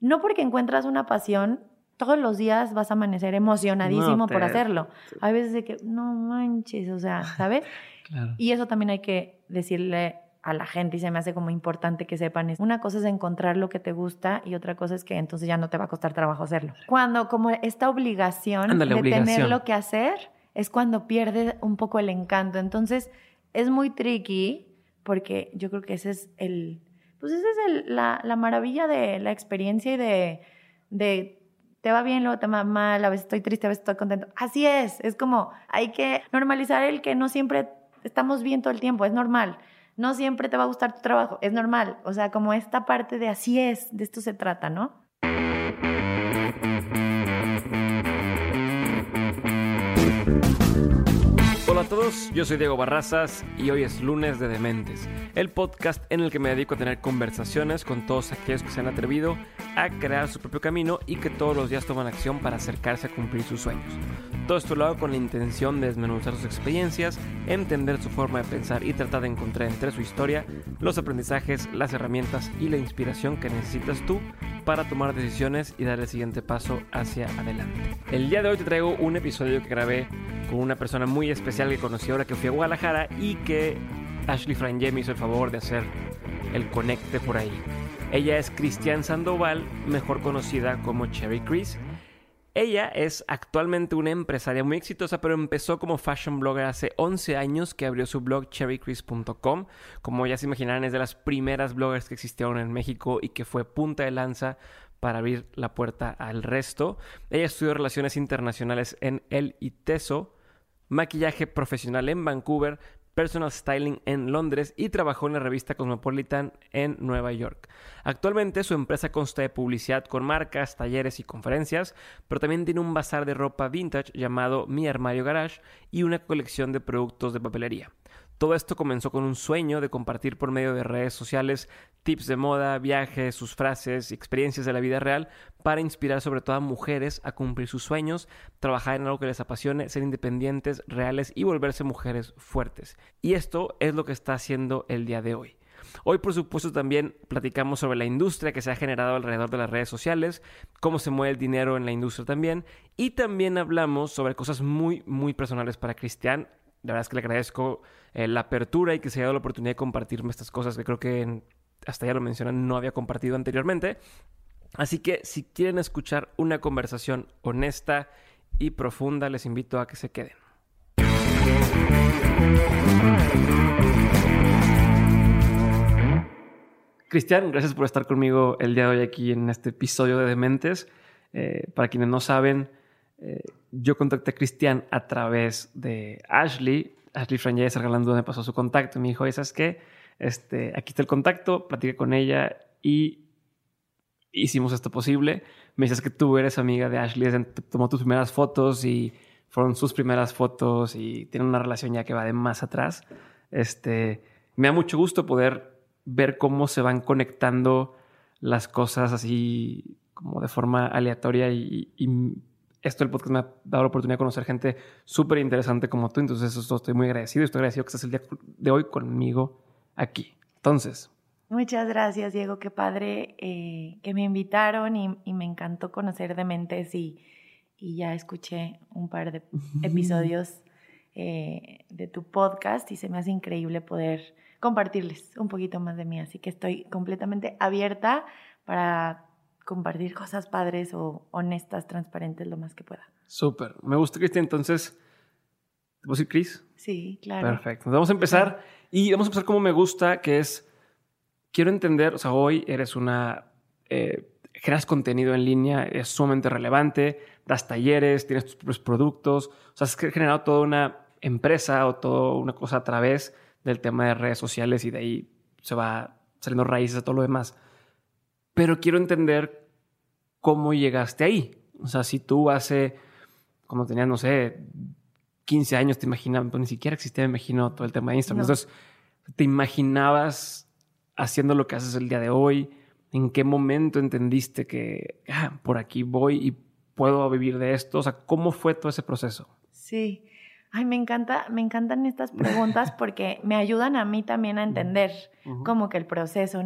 No porque encuentras una pasión, todos los días vas a amanecer emocionadísimo por hacerlo. Hay veces de que, no manches, o sea, ¿sabes? Y eso también hay que decirle a la gente y se me hace como importante que sepan. Una cosa es encontrar lo que te gusta y otra cosa es que entonces ya no te va a costar trabajo hacerlo. Cuando como esta obligación de tener lo que hacer es cuando pierde un poco el encanto. Entonces es muy tricky porque yo creo que ese es el, pues esa es la, la, maravilla de la experiencia y de, de te va bien, luego te va mal, a veces estoy triste, a veces estoy contento. Así es, es como hay que normalizar el que no siempre estamos bien todo el tiempo, es normal. No siempre te va a gustar tu trabajo, es normal. O sea, como esta parte de así es, de esto se trata, ¿no? A todos, yo soy Diego Barrazas y hoy es lunes de Dementes, el podcast en el que me dedico a tener conversaciones con todos aquellos que se han atrevido a crear su propio camino y que todos los días toman acción para acercarse a cumplir sus sueños. Todo esto lo hago con la intención de desmenuzar sus experiencias, entender su forma de pensar y tratar de encontrar entre su historia los aprendizajes, las herramientas y la inspiración que necesitas tú para tomar decisiones y dar el siguiente paso hacia adelante. El día de hoy te traigo un episodio que grabé con una persona muy especial conocí ahora que fui a Guadalajara y que Ashley Frangé me hizo el favor de hacer el conecte por ahí. Ella es Cristian Sandoval, mejor conocida como Cherry Chris. Ella es actualmente una empresaria muy exitosa, pero empezó como fashion blogger hace 11 años que abrió su blog cherrychris.com. Como ya se imaginarán, es de las primeras bloggers que existieron en México y que fue punta de lanza para abrir la puerta al resto. Ella estudió Relaciones Internacionales en el ITESO, maquillaje profesional en Vancouver, personal styling en Londres y trabajó en la revista Cosmopolitan en Nueva York. Actualmente su empresa consta de publicidad con marcas, talleres y conferencias, pero también tiene un bazar de ropa vintage llamado Mi Armario Garage y una colección de productos de papelería. Todo esto comenzó con un sueño de compartir por medio de redes sociales tips de moda, viajes, sus frases experiencias de la vida real para inspirar sobre todo a mujeres a cumplir sus sueños, trabajar en algo que les apasione, ser independientes, reales y volverse mujeres fuertes. Y esto es lo que está haciendo el día de hoy. Hoy, por supuesto, también platicamos sobre la industria que se ha generado alrededor de las redes sociales, cómo se mueve el dinero en la industria también, y también hablamos sobre cosas muy, muy personales para Cristian, la verdad es que le agradezco eh, la apertura y que se haya dado la oportunidad de compartirme estas cosas que creo que hasta ya lo mencionan, no había compartido anteriormente. Así que si quieren escuchar una conversación honesta y profunda, les invito a que se queden. Cristian, gracias por estar conmigo el día de hoy aquí en este episodio de Dementes. Eh, para quienes no saben, eh, yo contacté a Cristian a través de Ashley. Ashley Frangés regalando me pasó su contacto y me dijo, ¿sabes qué? Este, aquí está el contacto, platiqué con ella y hicimos esto posible. Me dices que tú eres amiga de Ashley, tomó tus primeras fotos y fueron sus primeras fotos y tienen una relación ya que va de más atrás. Este, me da mucho gusto poder ver cómo se van conectando las cosas así como de forma aleatoria y esto el podcast me ha dado la oportunidad de conocer gente súper interesante como tú, entonces eso estoy muy agradecido. Estoy agradecido que estés el día de hoy conmigo aquí. Entonces. Muchas gracias, Diego. Qué padre eh, que me invitaron y, me encantó conocer de Mentes y, y ya escuché un par de episodios eh, de tu podcast y se me hace increíble poder compartirles un poquito más de mí. Así que estoy completamente abierta para compartir cosas padres o honestas, transparentes lo más que pueda. Súper. Me gusta, Cristian. Entonces, ¿te puedo decir Cris? Sí, claro. Perfecto. Vamos a empezar. Y vamos a empezar como me gusta, que es, quiero entender, o sea, hoy eres una, eh, generas contenido en línea, es sumamente relevante, das talleres, tienes tus propios productos, o sea, has generado toda una empresa o toda una cosa a través del tema de redes sociales y de ahí se va saliendo raíces a todo lo demás pero quiero entender cómo llegaste ahí. O sea, si tú hace, como tenías, no sé, 15 años, te imaginabas, pues ni siquiera existía, me imagino, todo el tema de Instagram. Entonces, ¿te imaginabas haciendo lo que haces el día de hoy? ¿En qué momento entendiste que ah, por aquí voy y puedo vivir de esto? O sea, ¿cómo fue todo ese proceso? Sí. Ay, me encanta, me encantan estas preguntas porque me ayudan a mí también a entender como que el proceso.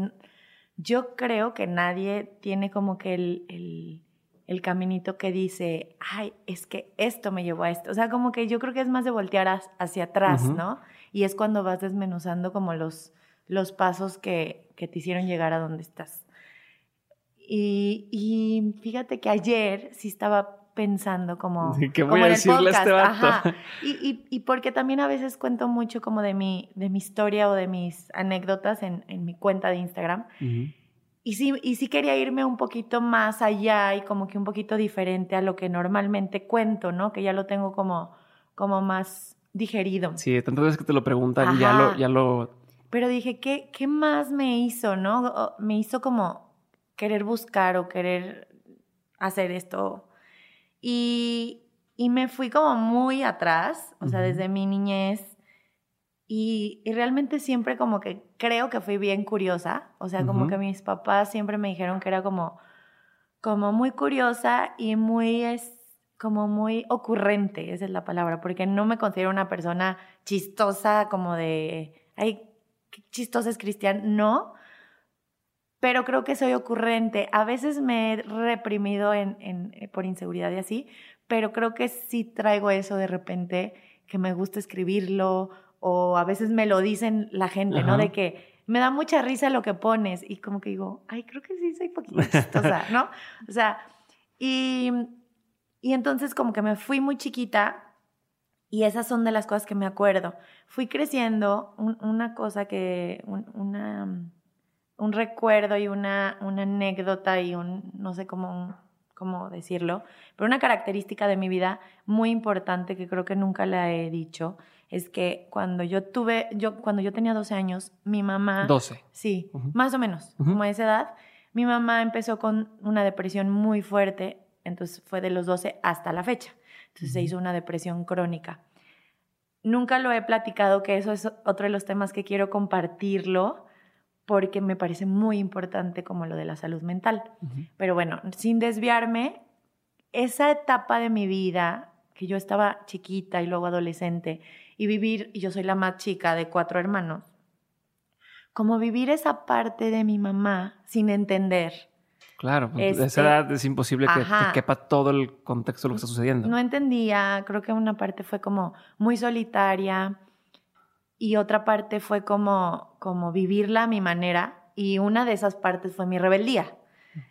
Yo creo que nadie tiene como que el, el, caminito que dice, ay, es que esto me llevó a esto. O sea, como que yo creo que es más de voltear hacia atrás, ¿no? Y es cuando vas desmenuzando como los, los pasos que, que te hicieron llegar a donde estás. Y, y, fíjate que ayer sí estaba pensando como... ¿Qué voy a decirle a este vato? Y, y, y, porque también a veces cuento mucho como de mi, de mi historia o de mis anécdotas en, en mi cuenta de Instagram. Y sí, y sí quería irme un poquito más allá y como que un poquito diferente a lo que normalmente cuento, ¿no? Que ya lo tengo como, como más digerido. Sí, tantas veces que te lo preguntan, ya lo, ya lo... Pero dije, ¿qué, ¿qué más me hizo, no? Me hizo como querer buscar o querer hacer esto y, y me fui como muy atrás, o sea, desde mi niñez. Y, y, realmente siempre como que creo que fui bien curiosa. O sea, como que mis papás siempre me dijeron que era como, como muy curiosa y muy, es, como muy ocurrente, esa es la palabra, porque no me considero una persona chistosa como de, ay, qué chistosa es Cristian, no, pero creo que soy ocurrente. A veces me he reprimido en, en, eh, por inseguridad y así, pero creo que sí traigo eso de repente, que me gusta escribirlo, o a veces me lo dicen la gente, ¿no? De que me da mucha risa lo que pones, y como que digo, ay, creo que sí soy poquito chistosa, ¿no? O sea, y, y entonces como que me fui muy chiquita y esas son de las cosas que me acuerdo. Fui creciendo, una cosa que, una un recuerdo y una, una anécdota y un, no sé cómo, cómo decirlo, pero una característica de mi vida muy importante que creo que nunca la he dicho es que cuando yo tuve, yo, cuando yo tenía 12 años, mi mamá... 12. Sí, más o menos, como a esa edad, mi mamá empezó con una depresión muy fuerte, entonces fue de los 12 hasta la fecha. Entonces se hizo una depresión crónica. Nunca lo he platicado, que eso es otro de los temas que quiero compartirlo, porque me parece muy importante como lo de la salud mental. Pero bueno, sin desviarme, esa etapa de mi vida, que yo estaba chiquita y luego adolescente, y vivir, y yo soy la más chica de cuatro hermanos, como vivir esa parte de mi mamá sin entender. Claro, pues, esa este, edad es imposible que te quepa todo el contexto de lo que está sucediendo. No entendía, creo que una parte fue como muy solitaria, y otra parte fue como, como vivirla a mi manera y una de esas partes fue mi rebeldía.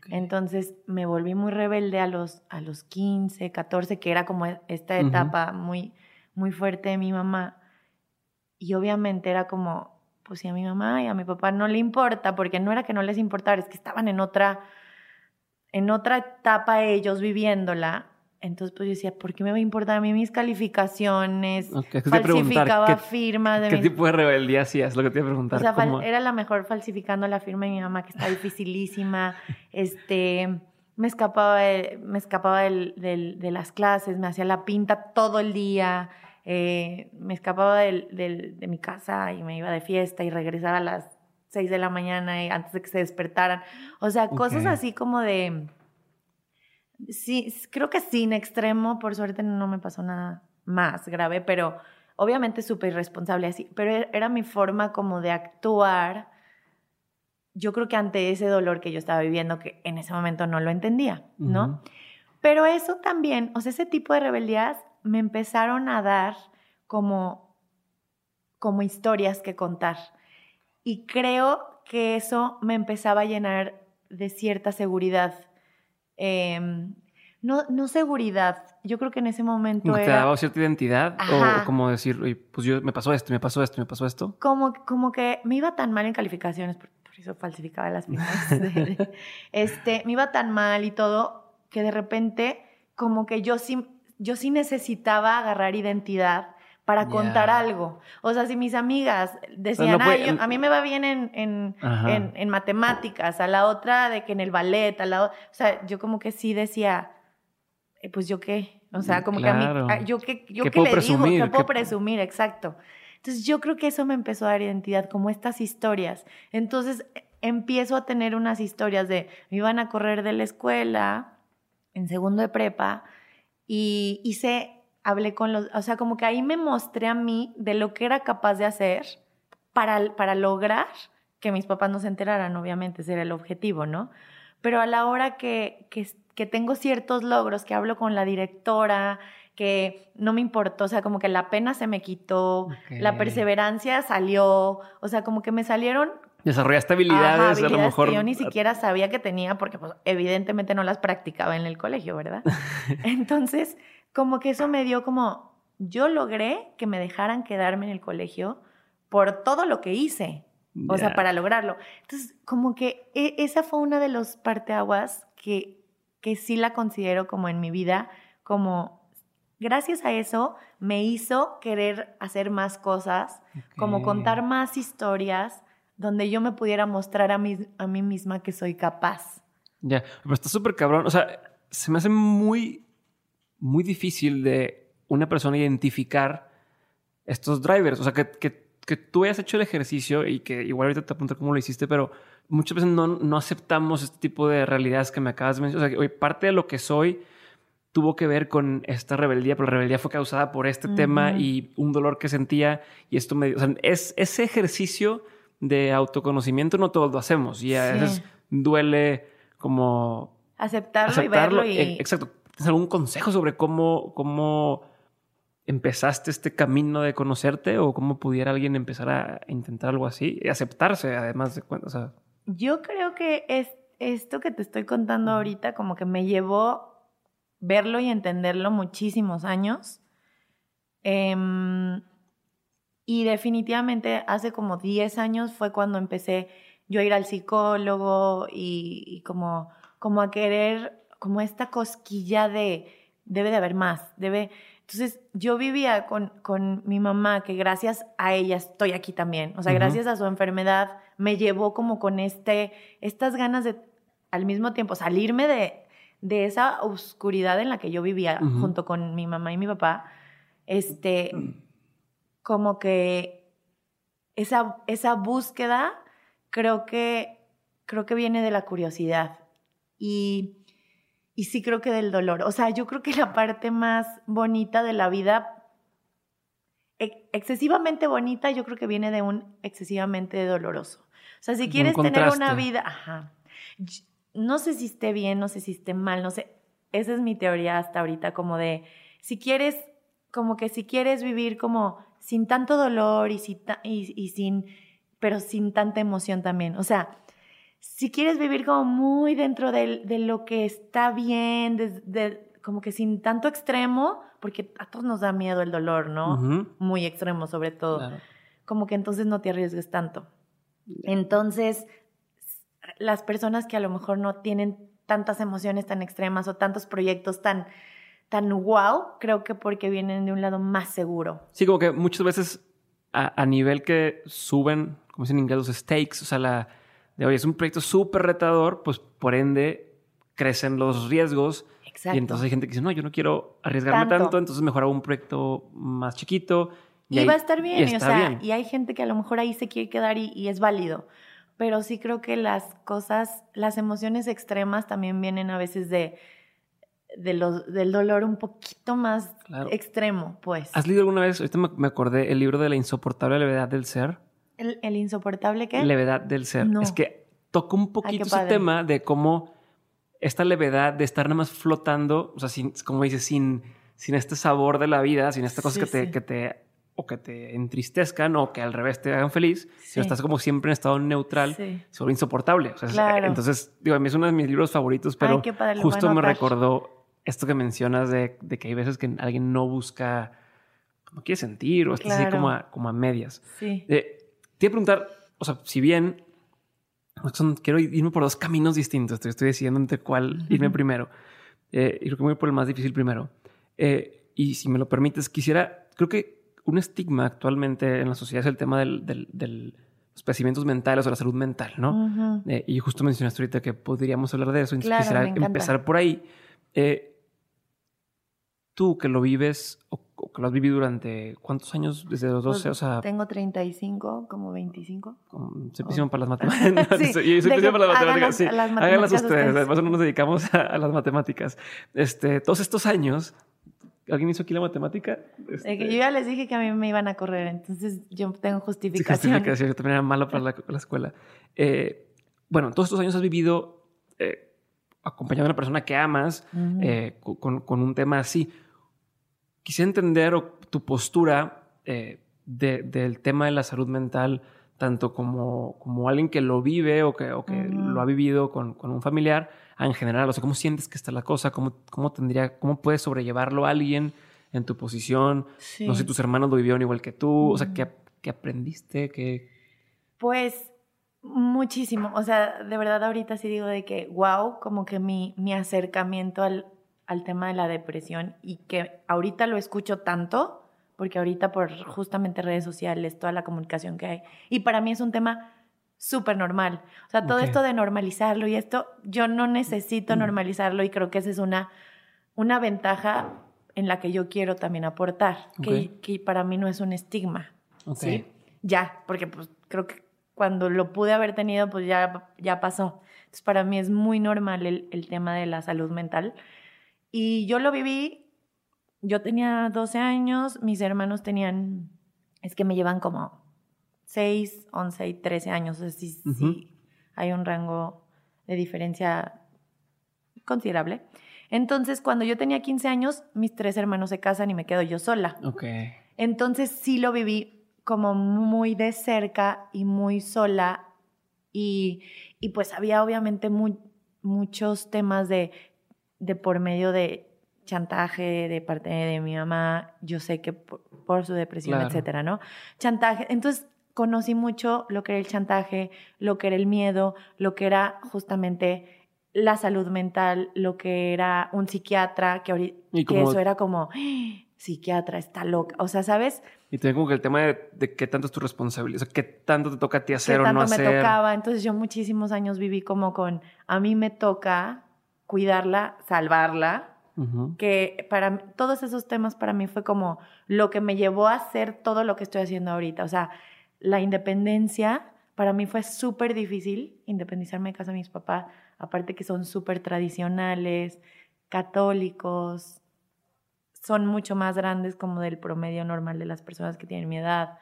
Entonces me volví muy rebelde a los, a los 15, 14, que era como esta etapa muy, muy fuerte de mi mamá. Y obviamente era como, pues si a mi mamá y a mi papá no le importa, porque no era que no les importara, es que estaban en otra, en otra etapa ellos viviéndola entonces, pues yo decía, ¿por qué me va a importar a mí mis calificaciones? falsificaba ¿qué, firmas de ¿Qué tipo de rebeldía hacías? Lo que te iba a preguntar. O sea, era la mejor falsificando la firma de mi mamá, que está dificilísima. este, me escapaba, de, me escapaba de las clases, me hacía la pinta todo el día. Eh, me escapaba de mi casa y me iba de fiesta y regresaba a las 6 de la mañana y antes de que se despertaran. O sea, cosas así como de Sí, creo que sin extremo, por suerte no me pasó nada más grave, pero obviamente súper irresponsable así, pero e, era mi forma como de actuar, yo creo que ante ese dolor que yo estaba viviendo, que en ese momento no lo entendía, ¿no? Pero eso también, o sea, ese tipo de rebeldías me empezaron a dar como, como historias que contar. Y creo que eso me empezaba a llenar de cierta seguridad Em, no, no seguridad. Yo creo que en ese momento ¿Te daba cierta identidad? O como decir, pues yo me pasó esto, me pasó esto, me pasó esto. Como, como que me iba tan mal en calificaciones, por, eso falsificaba las firmas. este, me iba tan mal y todo, que de repente como que yo sí, yo sí necesitaba agarrar identidad para contar algo. O sea, si mis amigas decían, a mí me va bien en, en, en, matemáticas, a la otra de que en el ballet, a la o sea, yo como que sí decía, eh, pues yo qué, o sea, como que a mí, ah, yo qué, yo qué, le digo, qué puedo presumir, exacto. Entonces yo creo que eso me empezó a dar identidad, como estas historias. Entonces empiezo a tener unas historias de, me iban a correr de la escuela en segundo de prepa y hice hablé con los, o sea, como que ahí me mostré a mí de lo que era capaz de hacer para, para lograr que mis papás no se enteraran, obviamente, ese era el objetivo, ¿no? Pero a la hora que, que, que tengo ciertos logros, que hablo con la directora, que no me importó, o sea, como que la pena se me quitó, la perseverancia salió, o sea, como que me salieron... Desarrollaste habilidades, a lo mejor... Que yo ni siquiera sabía que tenía, porque pues, evidentemente no las practicaba en el colegio, ¿verdad? Entonces, como que eso me dio como, yo logré que me dejaran quedarme en el colegio por todo lo que hice, o sea, para lograrlo. Entonces, como que e, esa fue una de los parteaguas que, que sí la considero como en mi vida, como gracias a eso me hizo querer hacer más cosas, como contar más historias donde yo me pudiera mostrar a mí, a mí misma que soy capaz. Ya, pero está súper cabrón. O sea, se me hace muy muy difícil de una persona identificar estos drivers. O sea, que, que, que, tú hayas hecho el ejercicio y que igual ahorita te apunto cómo lo hiciste, pero muchas veces no, no aceptamos este tipo de realidades que me acabas de mencionar. O sea, que, parte de lo que soy tuvo que ver con esta rebeldía, pero la rebeldía fue causada por este tema y un dolor que sentía y esto me... O sea, es, ese ejercicio de autoconocimiento no todos lo hacemos y a veces duele como... Aceptarlo, y verlo y... E, exacto ¿Tienes algún consejo sobre cómo, cómo empezaste este camino de conocerte o cómo pudiera alguien empezar a intentar algo así y aceptarse además de cuando, Yo creo que es esto que te estoy contando ahorita como que me llevó verlo y entenderlo muchísimos años. Em, y definitivamente hace como 10 años fue cuando empecé yo a ir al psicólogo y, y como, como a querer como esta cosquilla de debe de haber más, debe... Entonces yo vivía con, con mi mamá, que gracias a ella estoy aquí también, o sea, gracias a su enfermedad me llevó como con este, estas ganas de al mismo tiempo salirme de, de esa oscuridad en la que yo vivía junto con mi mamá y mi papá, este, como que esa, esa búsqueda creo que, creo que viene de la curiosidad. Y y sí creo que del dolor. O sea, yo creo que la parte más bonita de la vida, excesivamente bonita, yo creo que viene de un excesivamente doloroso. O sea, si quieres tener una vida, ajá, no sé si esté bien, no sé si esté mal, no sé, esa es mi teoría hasta ahorita, como de, si quieres, como que si quieres vivir como sin tanto dolor y, y, y sin, pero sin tanta emoción también. O sea, si quieres vivir como muy dentro de, lo que está bien, de, como que sin tanto extremo, porque a todos nos da miedo el dolor, ¿no? Muy extremo sobre todo. Como que entonces no te arriesgues tanto. Entonces, las personas que a lo mejor no tienen tantas emociones tan extremas o tantos proyectos tan, tan wow, creo que porque vienen de un lado más seguro. Sí, como que muchas veces a, a nivel que suben, como dicen en inglés, los stakes, o sea, la de hoy es un proyecto súper retador, pues por ende crecen los riesgos. Exacto. Y entonces hay gente que dice, no, yo no quiero arriesgarme tanto, entonces mejor hago un proyecto más chiquito. Y, va a estar bien, y, o sea, y hay gente que a lo mejor ahí se quiere quedar y, es válido. Pero sí creo que las cosas, las emociones extremas también vienen a veces de, de los, del dolor un poquito más extremo, pues. ¿Has leído alguna vez, ahorita me acordé, el libro de la insoportable levedad del ser? ¿El, insoportable qué? Levedad del ser. Es que toca un poquito ese tema de cómo esta levedad de estar nada más flotando, o sea, sin, como dices, sin, sin este sabor de la vida, sin estas cosas que, te, que te o que te entristezcan o que al revés te hagan feliz, si estás como siempre en estado neutral, se vuelve insoportable. Entonces, digo, a mí es uno de mis libros favoritos, pero justo me recordó esto que mencionas de, de, que hay veces que alguien no busca, no quiere sentir o está así como a, como a medias. Sí. Eh, te iba a preguntar, o sea, si bien quiero irme por dos caminos distintos, te estoy decidiendo entre cuál irme primero. Eh, y creo que voy por el más difícil primero. Eh, y si me lo permites, quisiera, creo que un estigma actualmente en la sociedad es el tema del, del, los padecimientos mentales o la salud mental, ¿no? Eh, y justo mencionaste ahorita que podríamos hablar de eso. Entonces quisiera empezar por ahí. Eh, tú que lo vives o, que lo has vivido durante cuántos años desde los 12, pues, o sea, tengo 35, como 25. se pusieron para las matemáticas. sí, se pusieron para las matemáticas. Sí. Las Háganlas ustedes, además no nos dedicamos a, las matemáticas. Este, todos estos años ¿Alguien hizo aquí la matemática? Este... yo ya les dije que a mí me iban a correr, entonces yo tengo justificación. Sí, justificación, yo también era malo para la, la escuela. Eh, bueno, todos estos años has vivido eh, acompañado de una persona que amas eh, con, con, un tema así. Quisiera entender tu postura eh, del tema de la salud mental, tanto como, como alguien que lo vive o que, o que lo ha vivido con, con, un familiar, en general. O sea, ¿cómo sientes que está la cosa? ¿Cómo, cómo, tendría, cómo puedes sobrellevarlo a alguien en tu posición? No sé si tus hermanos lo vivieron igual que tú. O sea, ¿qué, qué aprendiste? ¿Qué... Pues Muchísimo, o sea, de verdad ahorita sí digo de que, wow, como que mi, mi acercamiento al, al tema de la depresión y que ahorita lo escucho tanto, porque ahorita por justamente redes sociales, toda la comunicación que hay, y para mí es un tema súper normal. O sea, todo esto de normalizarlo y esto, yo no necesito normalizarlo y creo que esa es una, una ventaja en la que yo quiero también aportar, que, que, para mí no es un estigma. ¿sí? Ya, porque pues creo que cuando lo pude haber tenido, pues ya, ya pasó. Entonces, para mí es muy normal el, el tema de la salud mental. Y yo lo viví, yo tenía 12 años, mis hermanos tenían, es que me llevan como 6, 11 y 13 años, o sea, sí, sí hay un rango de diferencia considerable. Entonces, cuando yo tenía 15 años, mis tres hermanos se casan y me quedo yo sola. Ok. Entonces, sí lo viví como muy de cerca y muy sola y, y pues había obviamente muchos temas de, de por medio de chantaje de parte de mi mamá, yo sé que por, su depresión, etcétera, ¿no? Chantaje. Entonces conocí mucho lo que era el chantaje, lo que era el miedo, lo que era justamente la salud mental, lo que era un psiquiatra, que, que eso era como, ¡Ah! psiquiatra, está loca. O sea, ¿sabes? Y también como que el tema de, qué tanto es tu responsabilidad, o sea, qué tanto te toca a ti hacer o no hacer. me tocaba. Entonces yo muchísimos años viví como con, a mí me toca cuidarla, salvarla, que para todos esos temas para mí fue como lo que me llevó a hacer todo lo que estoy haciendo ahorita. O sea, la independencia para mí fue súper difícil, independizarme de casa de mis papás, aparte que son súper tradicionales, católicos, son mucho más grandes como del promedio normal de las personas que tienen mi edad.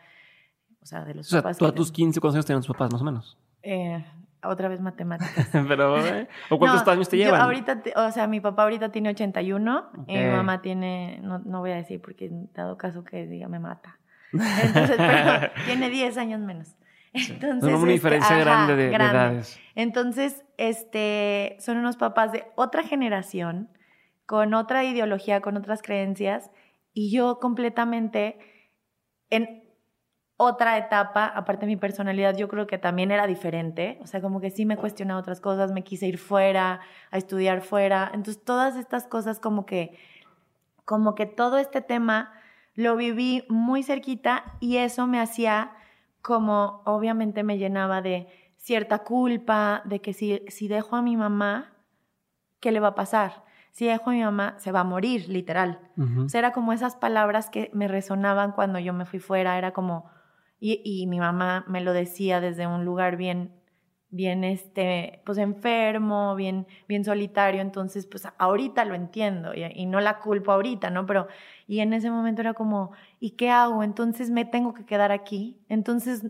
O sea, de los o sea, ¿Tú a tus 15 cuántos años tenían tus papás, más o menos? Eh, otra vez matemáticas. Pero, ¿eh? ¿O cuántos años te llevan? ahorita, o sea, mi papá ahorita tiene 81 y mi mamá tiene, no, no voy a decir porque dado caso que diga me mata. Entonces, pero tiene 10 años menos. Entonces, una este, diferencia grande, de, grande de edades. Entonces, este, son unos papás de otra generación con otra ideología, con otras creencias, y yo completamente en otra etapa, aparte de mi personalidad, yo creo que también era diferente, o sea, como que sí me cuestionaba otras cosas, me quise ir fuera, a estudiar fuera, entonces todas estas cosas como que, como que todo este tema lo viví muy cerquita y eso me hacía como, obviamente me llenaba de cierta culpa, de que si, si dejo a mi mamá, ¿qué le va a pasar? si dejo a mi mamá, se va a morir, literal. O sea, era como esas palabras que me resonaban cuando yo me fui fuera, era como, y, y, mi mamá me lo decía desde un lugar bien, bien, este, pues enfermo, bien, bien solitario, entonces, pues ahorita lo entiendo y, y, no la culpo ahorita, ¿no? Pero, y en ese momento era como, ¿y qué hago? Entonces me tengo que quedar aquí, entonces,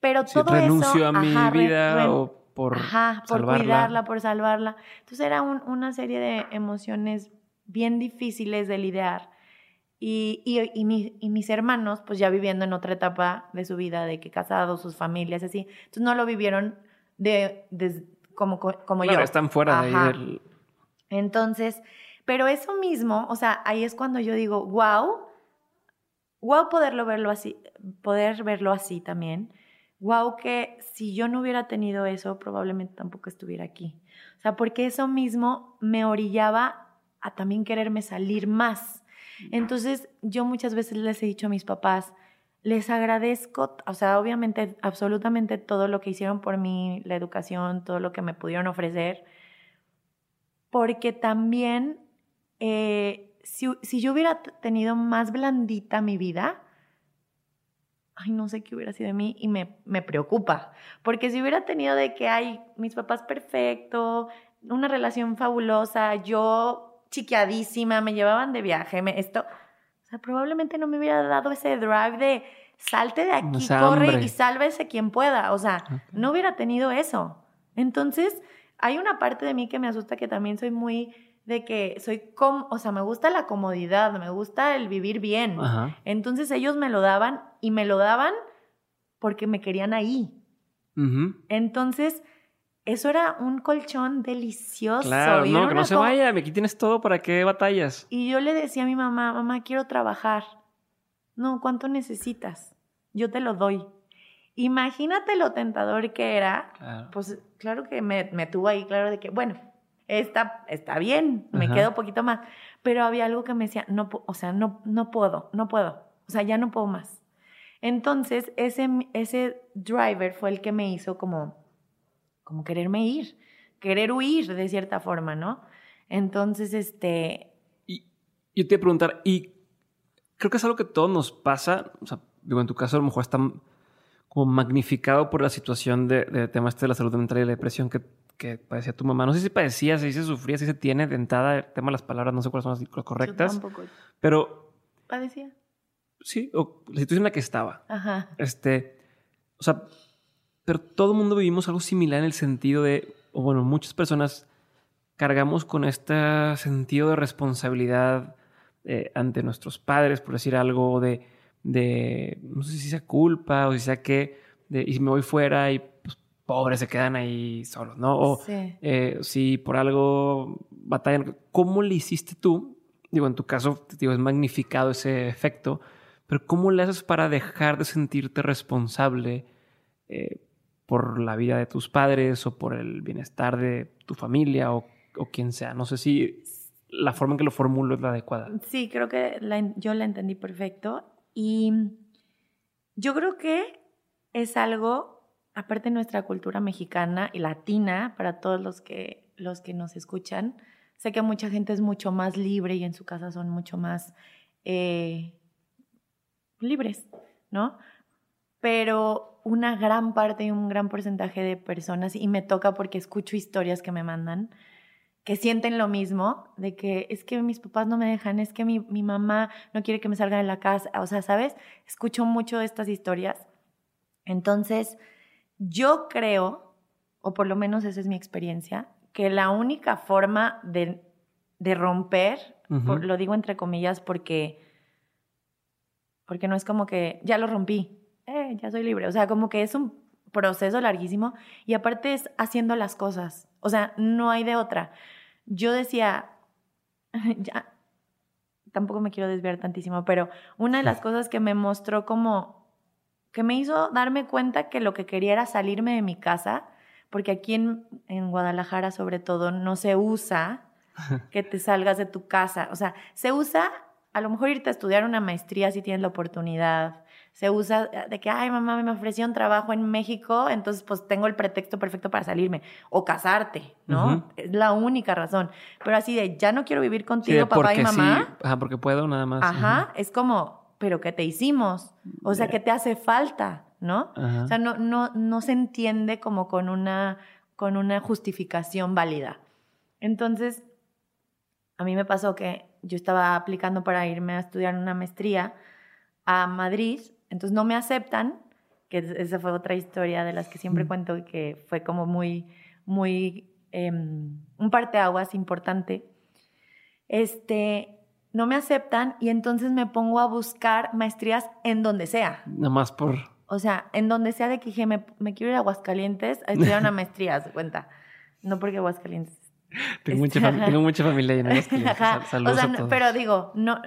pero todo renuncio eso... a mi vida o por, por cuidarla, por salvarla. Entonces era una serie de emociones bien difíciles de lidiar. Y, y, y, mis hermanos, pues ya viviendo en otra etapa de su vida, de que casados, sus familias, así. Entonces no lo vivieron de, como, como yo. están fuera de ahí Entonces, pero eso mismo, o sea, ahí es cuando yo digo, wow, wow poderlo verlo así, poder verlo así también wow que si yo no hubiera tenido eso, probablemente tampoco estuviera aquí. O sea, porque eso mismo me orillaba a también quererme salir más. Entonces, yo muchas veces les he dicho a mis papás, les agradezco, o sea, obviamente, absolutamente todo lo que hicieron por mí, la educación, todo lo que me pudieron ofrecer, porque también, eh, si, si yo hubiera tenido más blandita mi vida, ay, no sé qué hubiera sido de mí y me, me preocupa. Porque si hubiera tenido de que, hay mis papás perfecto, una relación fabulosa, yo chiquiadísima, me llevaban de viaje, me, esto, o sea, probablemente no me hubiera dado ese drive de salte de aquí, corre y sálvese quien pueda. O sea, no hubiera tenido eso. Entonces, hay una parte de mí que me asusta que también soy muy de que soy como, o sea, me gusta la comodidad, me gusta el vivir bien. Entonces ellos me lo daban y me lo daban porque me querían ahí. Entonces, eso era un colchón delicioso. Claro, no, que no se vaya, aquí tienes todo, ¿para qué batallas? Y yo le decía a mi mamá, mamá, quiero trabajar. No, ¿cuánto necesitas? Yo te lo doy. Imagínate lo tentador que era. Pues claro que me, me tuvo ahí, claro, de que, bueno, está, está bien, me quedo un poquito más. Pero había algo que me decía, no, o sea, no, no puedo, no puedo. O sea, ya no puedo más. Entonces, ese, ese driver fue el que me hizo como, como quererme ir, querer huir de cierta forma, ¿no? Entonces, este... Y yo te iba a preguntar, y creo que es algo que todos nos pasa, o sea, digo, en tu caso a lo mejor está como magnificado por la situación de, de temas este de la salud mental y la depresión que que padecía tu mamá. No sé si padecía, si se sufría, si se tiene dentada, el tema de las palabras, no sé cuáles son las correctas. Yo tampoco. Pero. ¿Padecía? Sí, o la situación en la que estaba. Ajá. Este. O sea, pero todo el mundo vivimos algo similar en el sentido de. O bueno, muchas personas cargamos con este sentido de responsabilidad eh, ante nuestros padres, por decir algo, de, de. No sé si sea culpa o si sea que. De, y si me voy fuera y pues, pobres se quedan ahí solos, ¿no? O eh, si por algo batallan, ¿cómo le hiciste tú? Digo, en tu caso, digo, es magnificado ese efecto, pero ¿cómo le haces para dejar de sentirte responsable eh, por la vida de tus padres o por el bienestar de tu familia o, quien sea? No sé si la forma en que lo formulo es la adecuada. Sí, creo que yo la entendí perfecto y yo creo que es algo aparte nuestra cultura mexicana y latina, para todos los que, los que nos escuchan, sé que mucha gente es mucho más libre y en su casa son mucho más eh, libres, ¿no? Pero una gran parte y un gran porcentaje de personas, y me toca porque escucho historias que me mandan, que sienten lo mismo, de que es que mis papás no me dejan, es que mi, mi mamá no quiere que me salga de la casa, o sea, ¿sabes? Escucho mucho de estas historias. Entonces, yo creo, o por lo menos esa es mi experiencia, que la única forma de, romper, lo digo entre comillas porque, porque no es como que ya lo rompí, eh, ya soy libre, o sea, como que es un proceso larguísimo y aparte es haciendo las cosas, o sea, no hay de otra. Yo decía, ya, tampoco me quiero desviar tantísimo, pero una de las cosas que me mostró como que me hizo darme cuenta que lo que quería era salirme de mi casa, porque aquí en, en Guadalajara sobre todo no se usa que te salgas de tu casa, o sea, se usa a lo mejor irte a estudiar una maestría si tienes la oportunidad, se usa de que, ay mamá, me ofreció un trabajo en México, entonces pues tengo el pretexto perfecto para salirme, o casarte, ¿no? Es la única razón. Pero así de, ya no quiero vivir contigo, papá y mamá. Ajá, porque puedo nada más. Ajá, es como, pero ¿qué te hicimos? O sea, ¿qué te hace falta? ¿No? O sea, no, no, no se entiende como con una, con una justificación válida. Entonces, a mí me pasó que yo estaba aplicando para irme a estudiar una maestría a Madrid, entonces no me aceptan, que esa fue otra historia de las que siempre cuento que fue como muy, muy, eh, un parteaguas importante. Este, no me aceptan y entonces me pongo a buscar maestrías en donde sea. Nada más por... O sea, en donde sea de que dije, me, quiero ir a Aguascalientes a estudiar una maestría, se cuenta. No porque Aguascalientes... Tengo, mucha, tengo mucha familia en Aguascalientes. Saludos o sea, pero digo, no,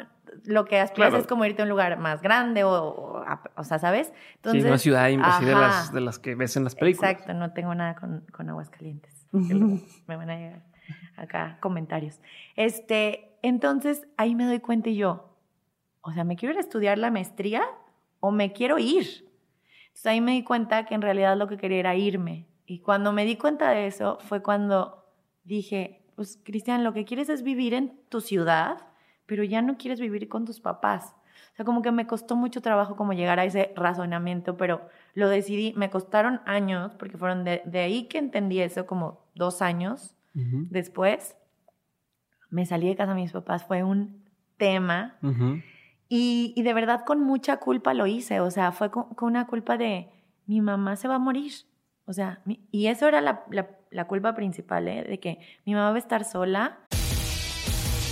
lo que aspiras es como irte a un lugar más grande o, o, sea, ¿sabes? Entonces, sí, una ciudad de las, de las que ves en las películas. Exacto, no tengo nada con, con Aguascalientes. me van a llegar acá comentarios. Este, entonces ahí me doy cuenta y yo, o sea, ¿me quiero ir a estudiar la maestría o me quiero ir? Entonces ahí me di cuenta que en realidad lo que quería era irme. Y cuando me di cuenta de eso fue cuando dije, pues Cristian, lo que quieres es vivir en tu ciudad, pero ya no quieres vivir con tus papás. O sea, como que me costó mucho trabajo como llegar a ese razonamiento, pero lo decidí, me costaron años, porque fueron de, ahí que entendí eso, como dos años después. Me salí de casa de mis papás, fue un tema. y, de verdad con mucha culpa lo hice, o sea, fue con, una culpa de mi mamá se va a morir. O sea, y eso era la, la, culpa principal, ¿eh? de que mi mamá va a estar sola.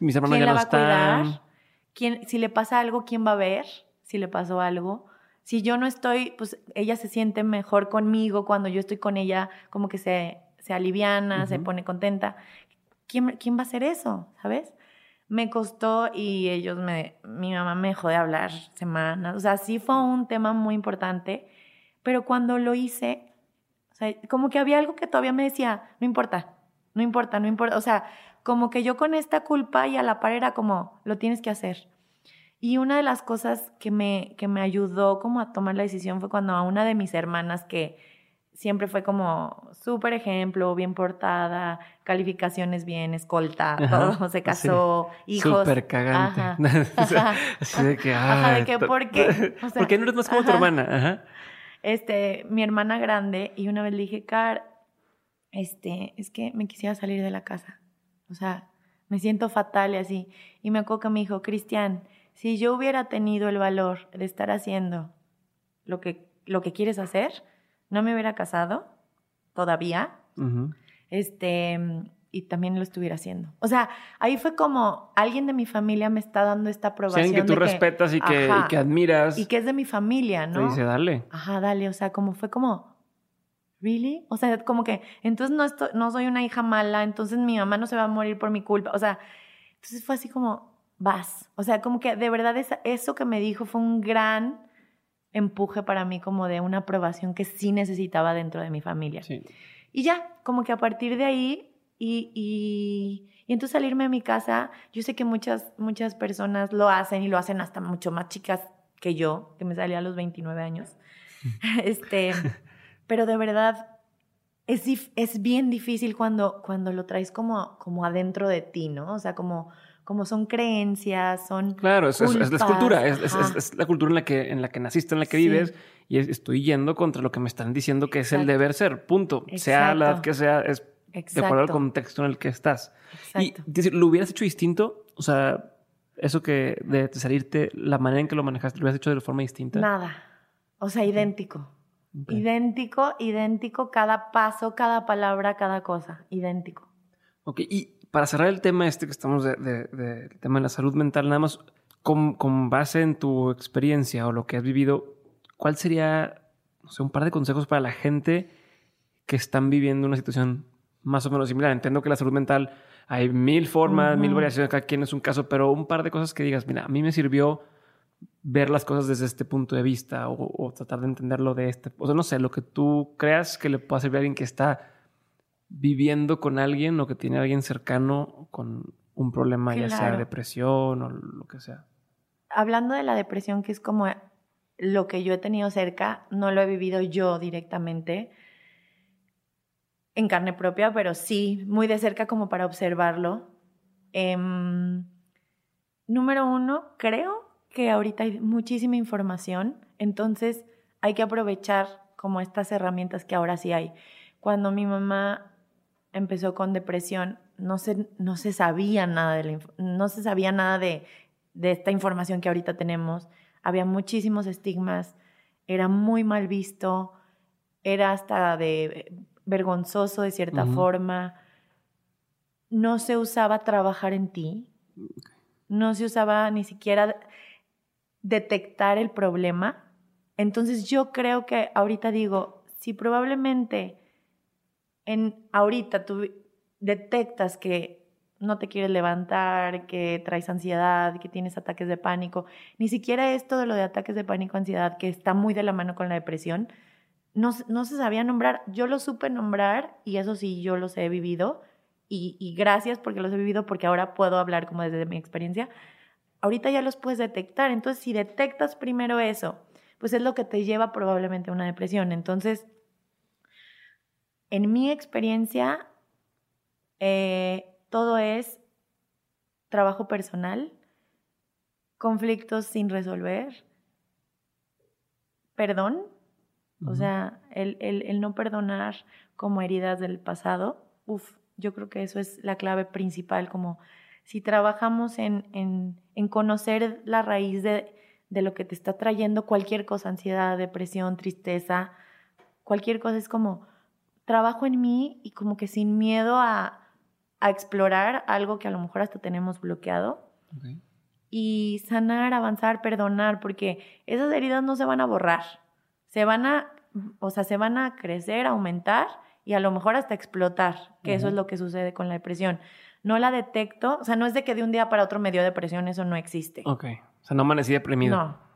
Si mis hermanos ¿Quién la va a cuidar? ¿Quién, si le pasa algo, ¿quién va a ver? Si le pasó algo. Si yo no estoy, pues ella se siente mejor conmigo cuando yo estoy con ella, como que se, se aliviana, se pone contenta. ¿Quién, ¿Quién va a hacer eso? ¿Sabes? me costó y ellos me, mi mamá me dejó de hablar semanas. O sea, sí fue un tema muy importante, pero cuando lo hice, o sea, como que había algo que todavía me decía, no importa, no importa, no importa. O sea, como que yo con esta culpa y a la par era como, lo tienes que hacer. Y una de las cosas que me, que me ayudó como a tomar la decisión fue cuando a una de mis hermanas que siempre fue como súper ejemplo, bien portada, calificaciones bien, escolta, todo, se casó, hijos. Súper cagante. Ajá, Así de que, ajá, de que, ¿por qué? ¿Por qué no eres más como tu hermana? Ajá. Este, mi hermana grande, y una vez le dije, Car, este, es que me quisiera salir de la casa. O sea, me siento fatal y así. Y me acuerdo que me dijo, Cristian, si yo hubiera tenido el valor de estar haciendo lo que, lo que quieres hacer, no me hubiera casado todavía, este, y también lo estuviera haciendo. O sea, ahí fue como alguien de mi familia me está dando esta aprobación. Que tú respetas y, que, y, que, admiras. Y que es de mi familia, ¿no? Te dice, dale. Ajá, dale. O sea, como fue como, ¿really? O sea, como que, entonces no, estoy, no soy una hija mala, entonces mi mamá no se va a morir por mi culpa. O sea, entonces fue así como, vas. O sea, como que de verdad eso que me dijo fue un gran empuje para mí como de una aprobación que sí necesitaba dentro de mi familia. Y ya, como que a partir de ahí y, y, y, entonces salirme de mi casa, yo sé que muchas, muchas personas lo hacen y lo hacen hasta mucho más chicas que yo, que me salí a los 29 años. este, pero de verdad es, es bien difícil cuando, cuando lo traes como, como adentro de ti, ¿no? O sea, como como son creencias, son. Claro, es, es, la cultura, es, la cultura en la que, en la que naciste, en la que vives, y estoy yendo contra lo que me están diciendo que es el deber ser, punto. Sea la edad que sea, es de acuerdo al contexto en el que estás. Exacto. Y decir, ¿lo hubieras hecho distinto? O sea, eso que de, salirte, la manera en que lo manejaste, ¿lo hubieras hecho de forma distinta? Nada. O sea, idéntico. Idéntico, idéntico, cada paso, cada palabra, cada cosa, idéntico. Ok, y para cerrar el tema este que estamos del de, tema de la salud mental, nada más con, con, base en tu experiencia o lo que has vivido, ¿cuál sería, no sé, un par de consejos para la gente que están viviendo una situación más o menos similar? Entiendo que la salud mental hay mil formas, mil variaciones, cada quien es un caso, pero un par de cosas que digas, mira, a mí me sirvió ver las cosas desde este punto de vista o, o tratar de entenderlo de este, o sea, no sé, lo que tú creas que le pueda servir a alguien que está viviendo con alguien o que tiene a alguien cercano con un problema, ya sea depresión o lo que sea. Hablando de la depresión, que es como lo que yo he tenido cerca, no lo he vivido yo directamente en carne propia, pero sí muy de cerca como para observarlo. Em, número uno, creo que ahorita hay muchísima información, entonces hay que aprovechar como estas herramientas que ahora sí hay. Cuando mi mamá empezó con depresión, no se, no se sabía nada de no se sabía nada de, de esta información que ahorita tenemos. Había muchísimos estigmas, era muy mal visto, era hasta de vergonzoso de cierta forma. No se usaba trabajar en ti. No se usaba ni siquiera detectar el problema. Entonces yo creo que ahorita digo, si probablemente en ahorita tú detectas que no te quieres levantar, que traes ansiedad, que tienes ataques de pánico, ni siquiera esto de lo de ataques de pánico, ansiedad, que está muy de la mano con la depresión, no, no se sabía nombrar. Yo lo supe nombrar y eso sí, yo los he vivido y, y gracias porque los he vivido porque ahora puedo hablar como desde mi experiencia. Ahorita ya los puedes detectar, entonces si detectas primero eso, pues es lo que te lleva probablemente a una depresión. Entonces, en mi experiencia, eh, todo es trabajo personal, conflictos sin resolver, perdón, o sea, el, el, no perdonar como heridas del pasado, uf, yo creo que eso es la clave principal, como si trabajamos en, en, en conocer la raíz de, de, lo que te está trayendo cualquier cosa, ansiedad, depresión, tristeza, cualquier cosa, es como trabajo en mí y como que sin miedo a, a explorar algo que a lo mejor hasta tenemos bloqueado. Y sanar, avanzar, perdonar, porque esas heridas no se van a borrar. Se van a, o sea, se van a crecer, aumentar y a lo mejor hasta explotar, que eso es lo que sucede con la depresión. No la detecto, o sea, no es de que de un día para otro me dio depresión, eso no existe. Ok. O sea, no amanecí deprimido. No.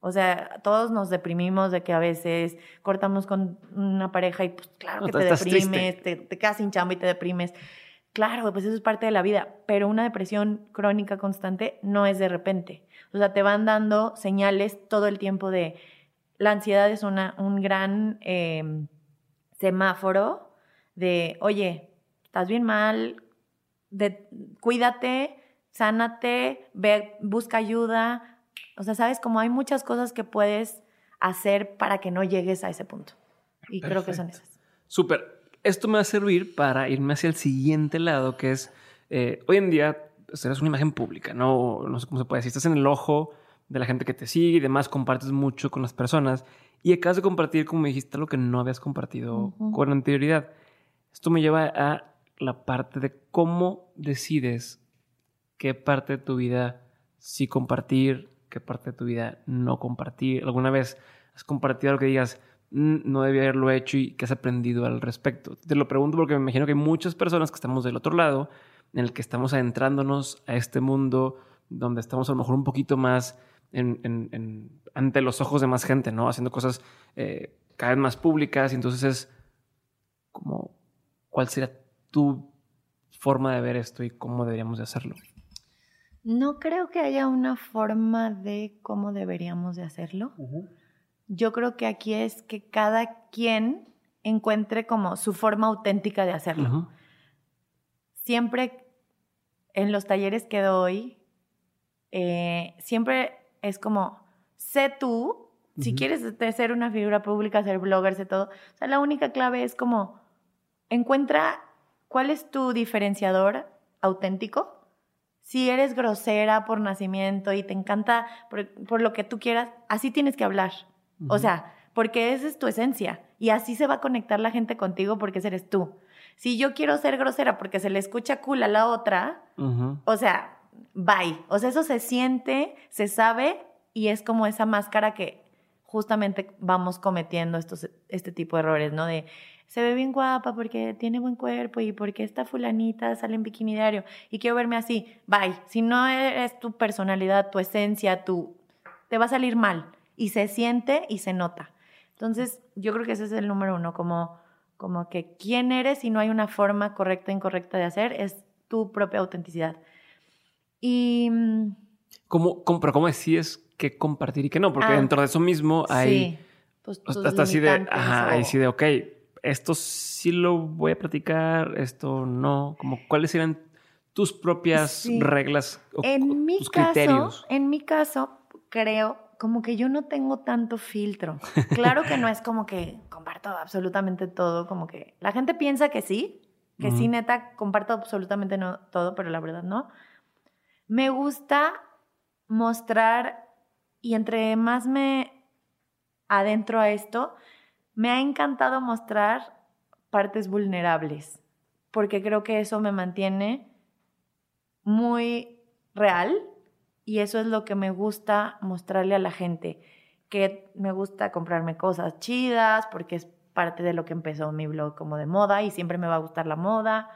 O sea, todos nos deprimimos de que a veces cortamos con una pareja y pues claro que te deprimes, te, te, quedas sin chamba y te deprimes. Claro, pues eso es parte de la vida, pero una depresión crónica constante no es de repente. O sea, te van dando señales todo el tiempo de... La ansiedad es una, un gran em, semáforo de, oye, estás bien mal, de, cuídate, sánate, ve, busca ayuda. O sea, sabes, como hay muchas cosas que puedes hacer para que no llegues a ese punto. Y creo que son esas. Súper esto me va a servir para irme hacia el siguiente lado, que es, eh, hoy en día, pues, eres una imagen pública, ¿no? No sé cómo se puede decir, estás en el ojo de la gente que te sigue y demás, compartes mucho con las personas y acabas de compartir, como me dijiste, lo que no habías compartido con anterioridad. Esto me lleva a la parte de cómo decides qué parte de tu vida sí compartir, qué parte de tu vida no compartir. ¿Alguna vez has compartido algo que digas, no debía haberlo hecho y qué has aprendido al respecto. Te lo pregunto porque me imagino que hay muchas personas que estamos del otro lado, en el que estamos adentrándonos a este mundo donde estamos a lo mejor un poquito más ante los ojos de más gente, ¿no? Haciendo cosas eh, cada vez más públicas y entonces es como, ¿cuál sería tu forma de ver esto y cómo deberíamos de hacerlo? No creo que haya una forma de cómo deberíamos de hacerlo yo creo que aquí es que cada quien encuentre como su forma auténtica de hacerlo. Siempre en los talleres que doy, eh, siempre es como, sé tú, si quieres ser una figura pública, ser blogger, sé todo. O sea, la única clave es como, encuentra cuál es tu diferenciador auténtico. Si eres grosera por nacimiento y te encanta por lo que tú quieras, así tienes que hablar. O sea, porque esa es tu esencia y así se va a conectar la gente contigo porque ese eres tú. Si yo quiero ser grosera porque se le escucha cool a la otra, o sea, bye. O sea, eso se siente, se sabe y es como esa máscara que justamente vamos cometiendo estos, este tipo de errores, ¿no? De se ve bien guapa porque tiene buen cuerpo y porque esta fulanita sale en bikini diario y quiero verme así, bye. Si no eres tu personalidad, tu esencia, tu... te va a salir mal y se siente y se nota. Entonces, yo creo que ese es el número uno, como, como que quién eres y no hay una forma correcta o incorrecta de hacer, es tu propia autenticidad. Y... Mm, ¿Cómo, cómo, pero cómo decides qué compartir y qué no? Porque ah, dentro de eso mismo hay... Pues, hasta así de, ajá, ahí sí de, ok, esto sí lo voy a practicar, esto no, como cuáles serían tus propias reglas o en mi tus criterios. En mi caso, creo como que yo no tengo tanto filtro. Claro que no es como que comparto absolutamente todo, como que la gente piensa que sí, que sí, neta, comparto absolutamente no, todo, pero la verdad no. Me gusta mostrar y entre más me adentro a esto, me ha encantado mostrar partes vulnerables, porque creo que eso me mantiene muy real y eso es lo que me gusta mostrarle a la gente, que me gusta comprarme cosas chidas porque es parte de lo que empezó mi blog como de moda y siempre me va a gustar la moda,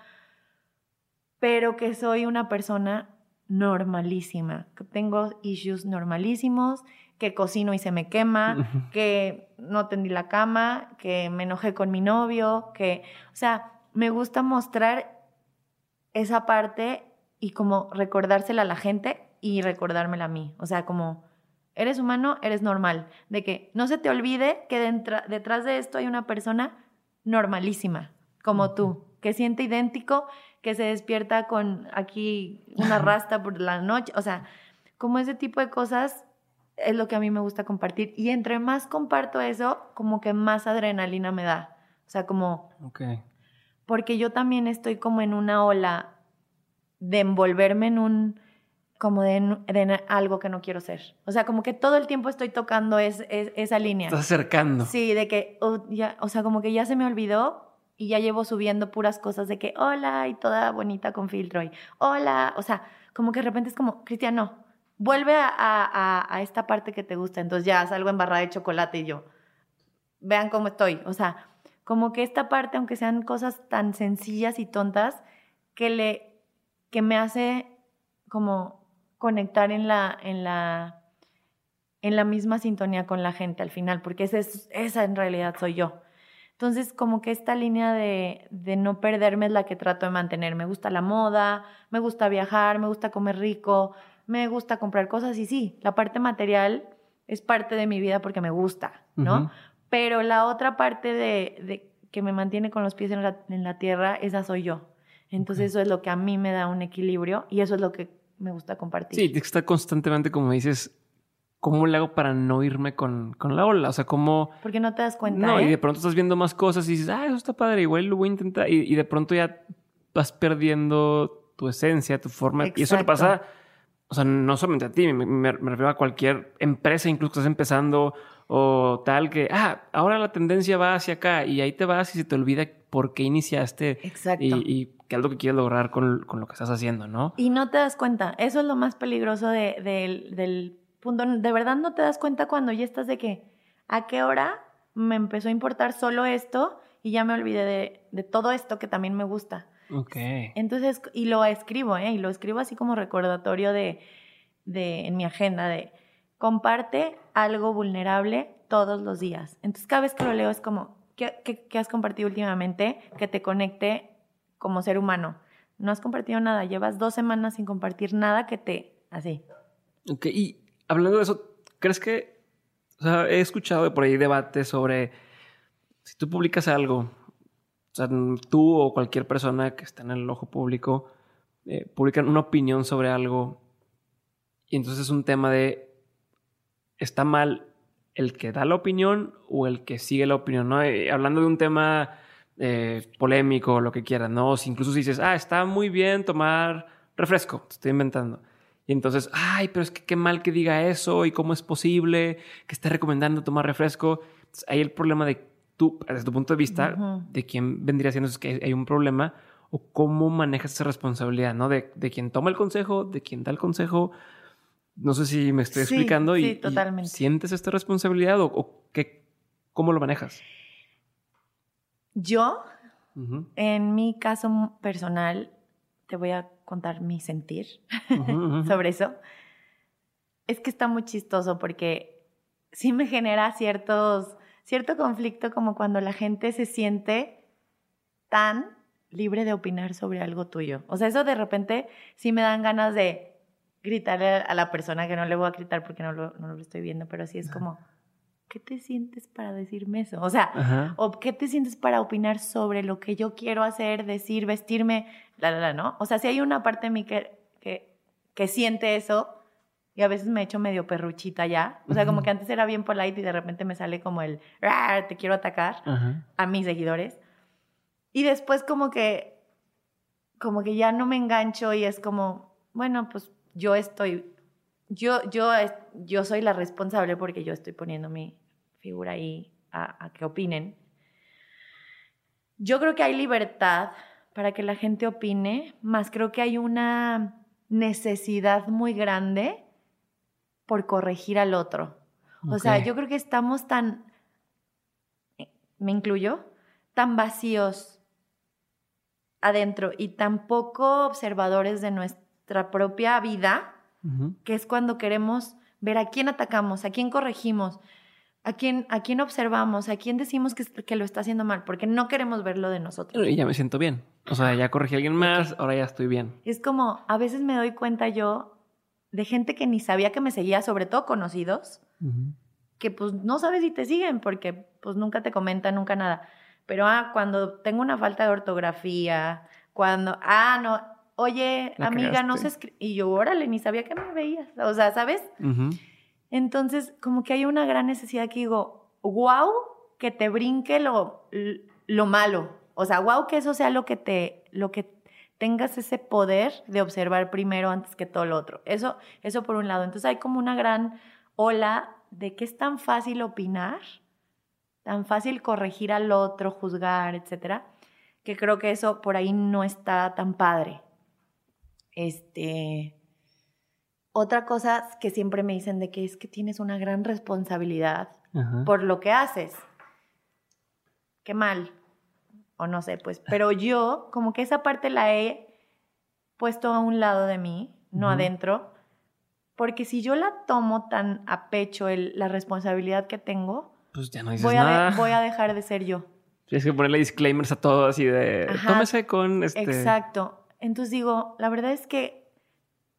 pero que soy una persona normalísima, que tengo issues normalísimos, que cocino y se me quema, que no tendí la cama, que me enojé con mi novio, que, o sea, me gusta mostrar esa parte y como recordársela a la gente y recordármela a mí. O sea, como eres humano, eres normal. De que no se te olvide que detrás de esto hay una persona normalísima, como tú, que siente idéntico, que se despierta con aquí una rasta por la noche. O sea, como ese tipo de cosas es lo que a mí me gusta compartir. Y entre más comparto eso, como que más adrenalina me da. O sea, como... Okay. Porque yo también estoy como en una ola de envolverme en un como de, algo que no quiero ser. O sea, como que todo el tiempo estoy tocando esa línea. Estás acercando. Sí, de que, oh, ya, o sea, como que ya se me olvidó y ya llevo subiendo puras cosas de que, hola, y toda bonita con filtro, y hola, o sea, como que de repente es como, Cristian, no, vuelve a, a, esta parte que te gusta. Entonces ya salgo embarrada de chocolate y yo, vean cómo estoy. O sea, como que esta parte, aunque sean cosas tan sencillas y tontas, que, le, que me hace como conectar en la, en la, en la misma sintonía con la gente al final, porque esa, es, esa en realidad soy yo. Entonces, como que esta línea de, de, no perderme es la que trato de mantener. Me gusta la moda, me gusta viajar, me gusta comer rico, me gusta comprar cosas y sí, la parte material es parte de mi vida porque me gusta, ¿no? Pero la otra parte de, de, que me mantiene con los pies en la, en la tierra, esa soy yo. Entonces eso es lo que a mí me da un equilibrio y eso es lo que me gusta compartir. Sí, está constantemente, como dices, ¿cómo le hago para no irme con, con, la ola? O sea, ¿cómo...? Porque no te das cuenta, No, y de ¿eh? pronto estás viendo más cosas y dices, ah, eso está padre, igual lo voy a intentar. Y, de pronto ya vas perdiendo tu esencia, tu forma. Y eso le pasa, o sea, no solamente a ti, me, refiero a cualquier empresa, incluso que estás empezando o tal, que, ah, ahora la tendencia va hacia acá y ahí te vas y se te olvida por qué iniciaste. Exacto. y qué es lo que quieres lograr con, con, lo que estás haciendo, ¿no? Y no te das cuenta. Eso es lo más peligroso de, del punto. De verdad no te das cuenta cuando ya estás de que, ¿a qué hora me empezó a importar solo esto y ya me olvidé de, de todo esto que también me gusta? Ok. Entonces, y lo escribo, ¿eh? Y lo escribo así como recordatorio de, de, en mi agenda de, comparte algo vulnerable todos los días. Entonces, cada vez que lo leo es como, ¿qué, qué, qué has compartido últimamente que te conecte como ser humano. No has compartido nada, llevas dos semanas sin compartir nada que te... así. Ok, y hablando de eso, ¿crees que... O sea, he escuchado por ahí debates sobre si tú publicas algo, sea, tú o cualquier persona que está en el ojo público, eh, publican una opinión sobre algo y entonces es un tema de, ¿está mal el que da la opinión o el que sigue la opinión? ¿no? Eh, hablando de un tema eh, polémico, lo que quieras, ¿no? Si incluso si dices, ah, está muy bien tomar refresco, te estoy inventando. Y entonces, ay, pero es que qué mal que diga eso y cómo es posible que esté recomendando tomar refresco. hay el problema de tú, desde tu punto de vista, de quién vendría siendo es que hay un problema o cómo manejas esa responsabilidad, ¿no? De, de quien toma el consejo, de quien da el consejo. No sé si me estoy explicando y, totalmente. sientes esta responsabilidad o, o qué, cómo lo manejas. Yo, en mi caso personal, te voy a contar mi sentir sobre eso. Es que está muy chistoso porque sí me genera ciertos, cierto conflicto como cuando la gente se siente tan libre de opinar sobre algo tuyo. O sea, eso de repente sí me dan ganas de gritarle a la persona que no le voy a gritar porque no lo, no lo estoy viendo, pero sí es como, ¿qué te sientes para decirme eso? O sea, o ¿qué te sientes para opinar sobre lo que yo quiero hacer, decir, vestirme, la, la, la, ¿no? O sea, si hay una parte de mí que, que, que siente eso y a veces me echo medio perruchita ya. O sea, como que antes era bien polite y de repente me sale como el, te quiero atacar a mis seguidores. Y después como que, como que ya no me engancho y es como, bueno, pues yo estoy yo, yo, yo soy la responsable porque yo estoy poniendo mi figura ahí a, que opinen. Yo creo que hay libertad para que la gente opine, más creo que hay una necesidad muy grande por corregir al otro. O sea, yo creo que estamos tan, me incluyo, tan vacíos adentro y tan poco observadores de nuestra propia vida, que es cuando queremos ver a quién atacamos, a quién corregimos, a quién, a quién observamos, a quién decimos que, que lo está haciendo mal, porque no queremos verlo de nosotros. Y ya me siento bien. O sea, ya corregí a alguien más, ahora ya estoy bien. Es como, a veces me doy cuenta yo de gente que ni sabía que me seguía, sobre todo conocidos, que pues no sabes si te siguen porque pues nunca te comentan, nunca nada. Pero ah, cuando tengo una falta de ortografía, cuando, ah, no, oye, amiga, no se escribe. Y yo, órale, ni sabía que me veías. O sea, ¿sabes? Entonces, como que hay una gran necesidad que digo, wow, que te brinque lo, lo malo. O sea, wow, que eso sea lo que te, lo que tengas ese poder de observar primero antes que todo lo otro. Eso, eso por un lado. Entonces hay como una gran ola de que es tan fácil opinar, tan fácil corregir al otro, juzgar, etcétera, que creo que eso por ahí no está tan padre. Este, otra cosa que siempre me dicen de que es que tienes una gran responsabilidad por lo que haces. Qué mal. O no sé, pues. Pero yo, como que esa parte la he puesto a un lado de mí, no adentro. Porque si yo la tomo tan a pecho la responsabilidad que tengo, pues ya no dices voy, nada. A voy a dejar de ser yo. Tienes que ponerle disclaimers a todo así de tómese con este. Exacto. Entonces digo, la verdad es que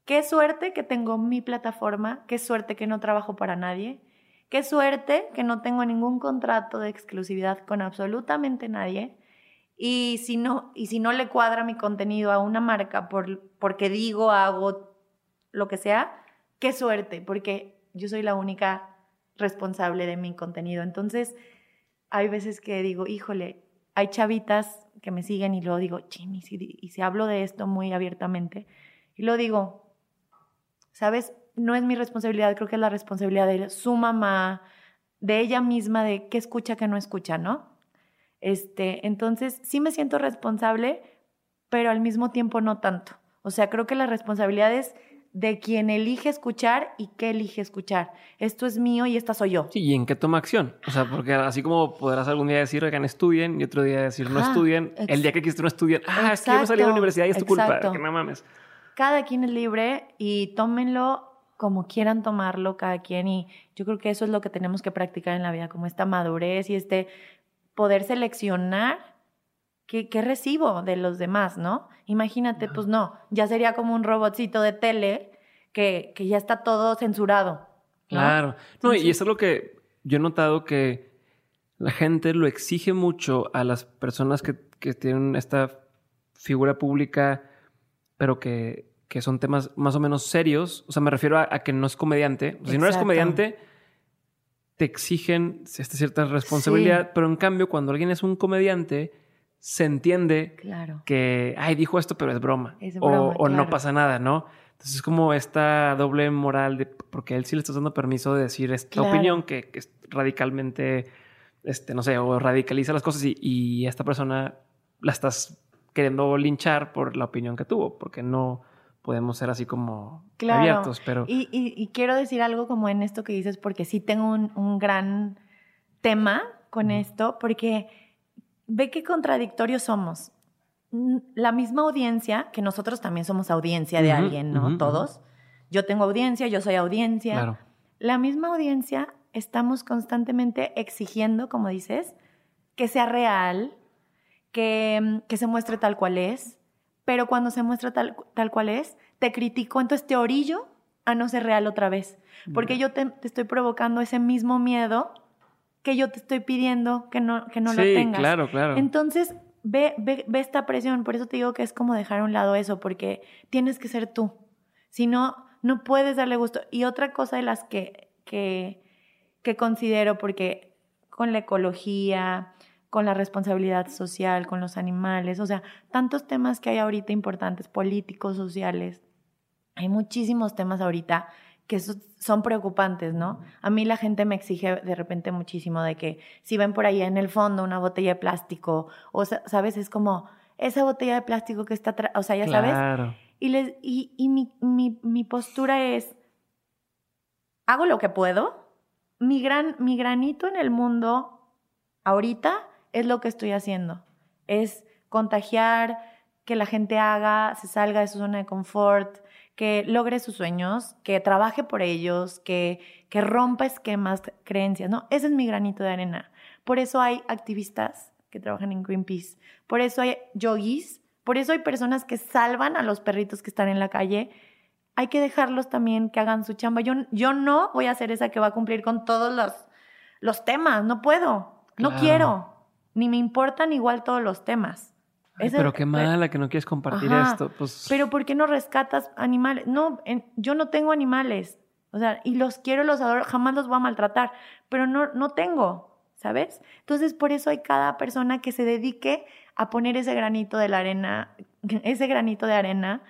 Qué suerte que tengo mi plataforma, qué suerte que no trabajo para nadie, qué suerte que no tengo ningún contrato de exclusividad con absolutamente nadie. Y si no, y si no le cuadra mi contenido a una marca por, porque digo, hago lo que sea, qué suerte, porque yo soy la única responsable de mi contenido. Entonces, hay veces que digo, híjole, hay chavitas que me siguen y luego digo, chini, y si hablo de esto muy abiertamente, y lo digo, ¿sabes? No es mi responsabilidad, creo que es la responsabilidad de su mamá, de ella misma, de qué escucha, qué no escucha, ¿no? Este, entonces, sí me siento responsable, pero al mismo tiempo no tanto. O sea, creo que la responsabilidad es de quien elige escuchar y qué elige escuchar. Esto es mío y esta soy yo. Sí, y en qué toma acción. O sea, porque así como podrás algún día decir, oigan, estudien, y otro día decir, no estudien. El día que quisiste no estudien, ah, es que yo salí de la universidad y es tu culpa, que no mames cada quien es libre y tómenlo como quieran tomarlo cada quien y yo creo que eso es lo que tenemos que practicar en la vida, como esta madurez y este poder seleccionar qué, recibo de los demás, ¿no? Imagínate, pues no, ya sería como un robotcito de tele que, que ya está todo censurado. Claro, no, y eso es lo que yo he notado que la gente lo exige mucho a las personas que, que tienen esta figura pública pero que, que, son temas más o menos serios. O sea, me refiero a, que no es comediante. si no eres comediante, te exigen esta cierta responsabilidad, pero en cambio, cuando alguien es un comediante, se entiende que, ay, dijo esto, pero es broma. o, no pasa nada, ¿no? Entonces es como esta doble moral de, porque a él sí le estás dando permiso de decir esta opinión que, es radicalmente, este, no sé, o radicaliza las cosas y, y esta persona la estás queriendo linchar por la opinión que tuvo, porque no podemos ser así como abiertos. Pero... Y, quiero decir algo como en esto que dices, porque sí tengo un, gran tema con esto, porque ve qué contradictorios somos. La misma audiencia, que nosotros también somos audiencia de alguien, ¿no? Todos. Yo tengo audiencia, yo soy audiencia. La misma audiencia estamos constantemente exigiendo, como dices, que sea real, que, que se muestre tal cual es, pero cuando se muestra tal, tal cual es, te critico, entonces te orillo a no ser real otra vez, porque yo te, estoy provocando ese mismo miedo que yo te estoy pidiendo que no, que no lo tengas. claro, claro. Entonces, ve, ve, ve, esta presión, por eso te digo que es como dejar a un lado eso, porque tienes que ser tú, si no, no puedes darle gusto. Y otra cosa de las que, que, que considero, porque con la ecología, con la responsabilidad social, con los animales, o sea, tantos temas que hay ahorita importantes, políticos, sociales. Hay muchísimos temas ahorita que son preocupantes, ¿no? A mí la gente me exige de repente muchísimo de que si ven por ahí en el fondo una botella de plástico, o sabes, es como esa botella de plástico que está, o sea, ya sabes. Y, les, y, y mi, mi, mi postura es, hago lo que puedo. Mi, gran, mi granito en el mundo ahorita es lo que estoy haciendo. Es contagiar, que la gente haga, se salga de su zona de confort, que logre sus sueños, que trabaje por ellos, que, que rompa esquemas, creencias, ¿no? Ese es mi granito de arena. Por eso hay activistas que trabajan en Greenpeace, por eso hay yogis, por eso hay personas que salvan a los perritos que están en la calle. Hay que dejarlos también que hagan su chamba. Yo, yo no voy a ser esa que va a cumplir con todos los, los temas, no puedo, no quiero, ni me importan igual todos los temas pero qué mala que no quieres compartir esto. Pues... Pero ¿por qué no rescatas animales? No, yo no tengo animales. O sea, y los quiero, los adoro, jamás los voy a maltratar, pero no, no tengo, ¿sabes? Entonces, por eso hay cada persona que se dedique a poner ese granito de la arena, ese granito de arena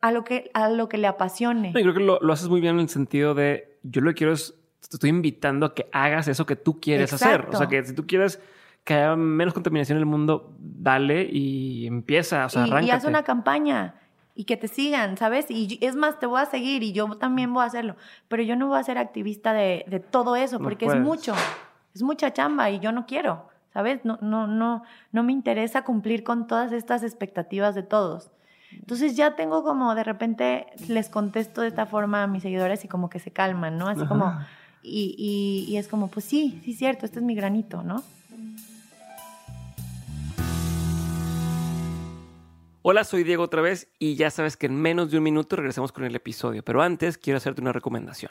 a lo que, a lo que le apasione. yo creo que lo, lo, haces muy bien en el sentido de, yo lo que quiero es, te estoy invitando a que hagas eso que tú quieres hacer. O sea, que si tú quieres que haya menos contaminación en el mundo, dale y empieza, o sea, y, y haz una campaña y que te sigan, ¿sabes? Y es más, te voy a seguir y yo también voy a hacerlo, pero yo no voy a ser activista de, de todo eso porque es mucho, es mucha chamba y yo no quiero, ¿sabes? No, no, no, no me interesa cumplir con todas estas expectativas de todos. Entonces ya tengo como de repente les contesto de esta forma a mis seguidores y como que se calman, ¿no? Así como, y, y, y es como, pues sí, sí, cierto, este es mi granito, ¿no? Hola, soy Diego otra vez y ya sabes que en menos de un minuto regresamos con el episodio, pero antes quiero hacerte una recomendación.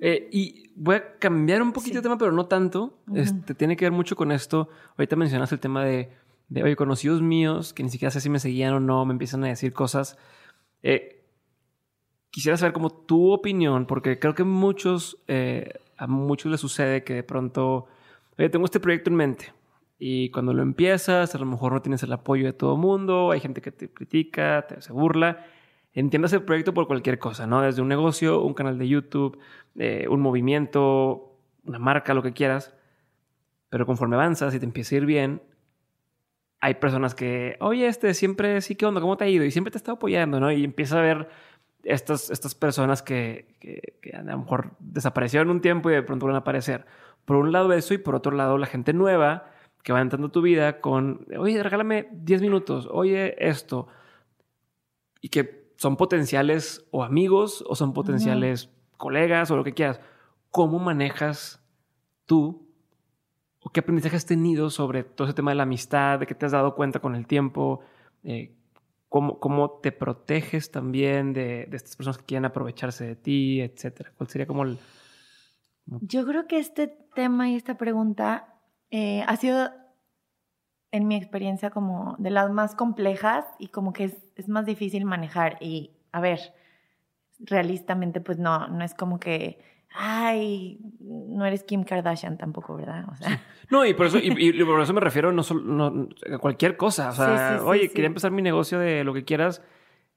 Eh, y voy a cambiar un poquito de tema, pero no tanto. este, tiene que ver mucho con esto. Ahorita mencionaste el tema de, de, oye, conocidos míos que ni siquiera sé si me seguían o no, me empiezan a decir cosas. Eh, quisiera saber como tu opinión, porque creo que muchos, eh, a muchos les sucede que de pronto, oye, tengo este proyecto en mente. Y cuando lo empiezas, a lo mejor no tienes el apoyo de todo el mundo, hay gente que te critica, te se burla entiendas el proyecto por cualquier cosa, ¿no? Desde un negocio, un canal de YouTube, eh, un movimiento, una marca, lo que quieras. Pero conforme avanzas y te empieza a ir bien, hay personas que, oye, este siempre sí, ¿qué onda? ¿Cómo te ha ido? Y siempre te está apoyando, ¿no? Y empieza a ver estas, estas personas que, que, a lo mejor desaparecieron un tiempo y de pronto van a aparecer. Por un lado eso y por otro lado la gente nueva que va entrando a tu vida con, oye, regálame 10 minutos, oye, esto. Y que son potenciales o amigos o son potenciales colegas o lo que quieras. ¿Cómo manejas tú o qué aprendizaje has tenido sobre todo ese tema de la amistad, de que te has dado cuenta con el tiempo? Eh, cómo, cómo, te proteges también de, estas personas que quieren aprovecharse de ti, etcétera? ¿Cuál sería como el...? Yo creo que este tema y esta pregunta eh, ha sido en mi experiencia como de las más complejas y como que es, es, más difícil manejar. Y a ver, realistamente pues no, no es como que, ay, no eres Kim Kardashian tampoco, ¿verdad? O sea. No, y por eso, y, por eso me refiero no solo a cualquier cosa. O sea, oye, quería empezar mi negocio de lo que quieras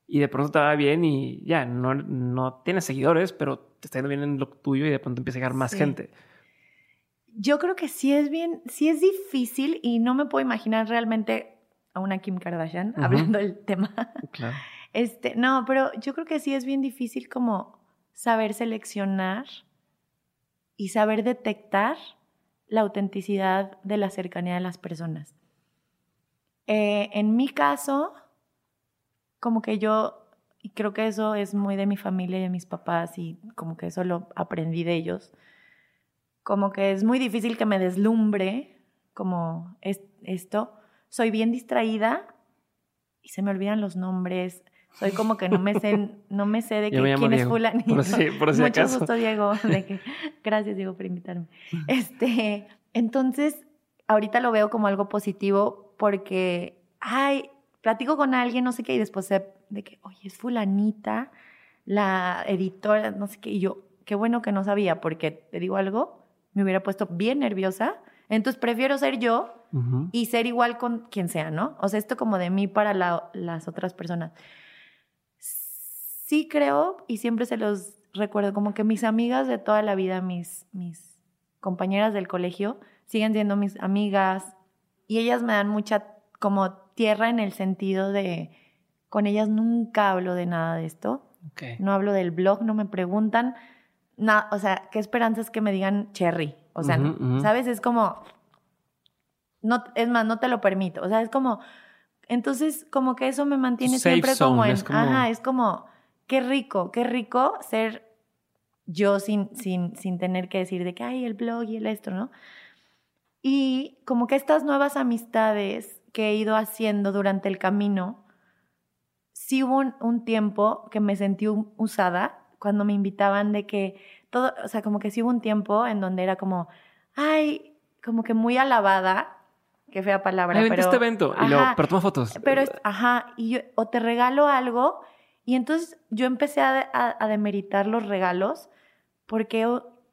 y de pronto te va bien y ya, no, no tienes seguidores, pero te está yendo bien en lo tuyo y de pronto empieza a llegar más gente yo creo que sí es bien, sí es difícil y no me puedo imaginar realmente a una Kim Kardashian hablando del tema. Claro. Este, no, pero yo creo que sí es bien difícil como saber seleccionar y saber detectar la autenticidad de la cercanía de las personas. Eh, en mi caso, como que yo, y creo que eso es muy de mi familia y de mis papás, y como que eso lo aprendí de ellos, como que es muy difícil que me deslumbre como esto, soy bien distraída y se me olvidan los nombres. Soy como que no me sé, no me sé de que, quién es fulanito. Por si, por si Mucho gusto, Diego. De que, gracias, Diego, por invitarme. Este, entonces, ahorita lo veo como algo positivo porque, ay, platico con alguien, no sé qué, y después sé de que, oye, es fulanita, la editora, no sé qué, y yo, qué bueno que no sabía, porque te digo algo, me hubiera puesto bien nerviosa. Entonces prefiero ser yo y ser igual con quien sea, ¿no? O sea, esto como de mí para las otras personas. Sí creo, y siempre se los recuerdo, como que mis amigas de toda la vida, mis, mis compañeras del colegio, siguen siendo mis amigas y ellas me dan mucha como tierra en el sentido de, con ellas nunca hablo de nada de esto. No hablo del blog, no me preguntan. nada o sea, qué esperanza es que me digan cherry. O sea, ¿sabes? Es como, no, es más, no te lo permito. O sea, es como, entonces como que eso me mantiene siempre como en, ajá, es como, qué rico, qué rico ser yo sin, sin, sin tener que decir de que, hay el blog y el esto, ¿no? Y como que estas nuevas amistades que he ido haciendo durante el camino, sí hubo un, tiempo que me sentí usada cuando me invitaban de que todo, o sea, como que sí hubo un tiempo en donde era como, ay, como que muy alabada, qué fea palabra, ay, pero... este evento, y pero toma fotos. Pero, ajá, y yo, o te regalo algo, y entonces yo empecé a, a, demeritar los regalos, porque,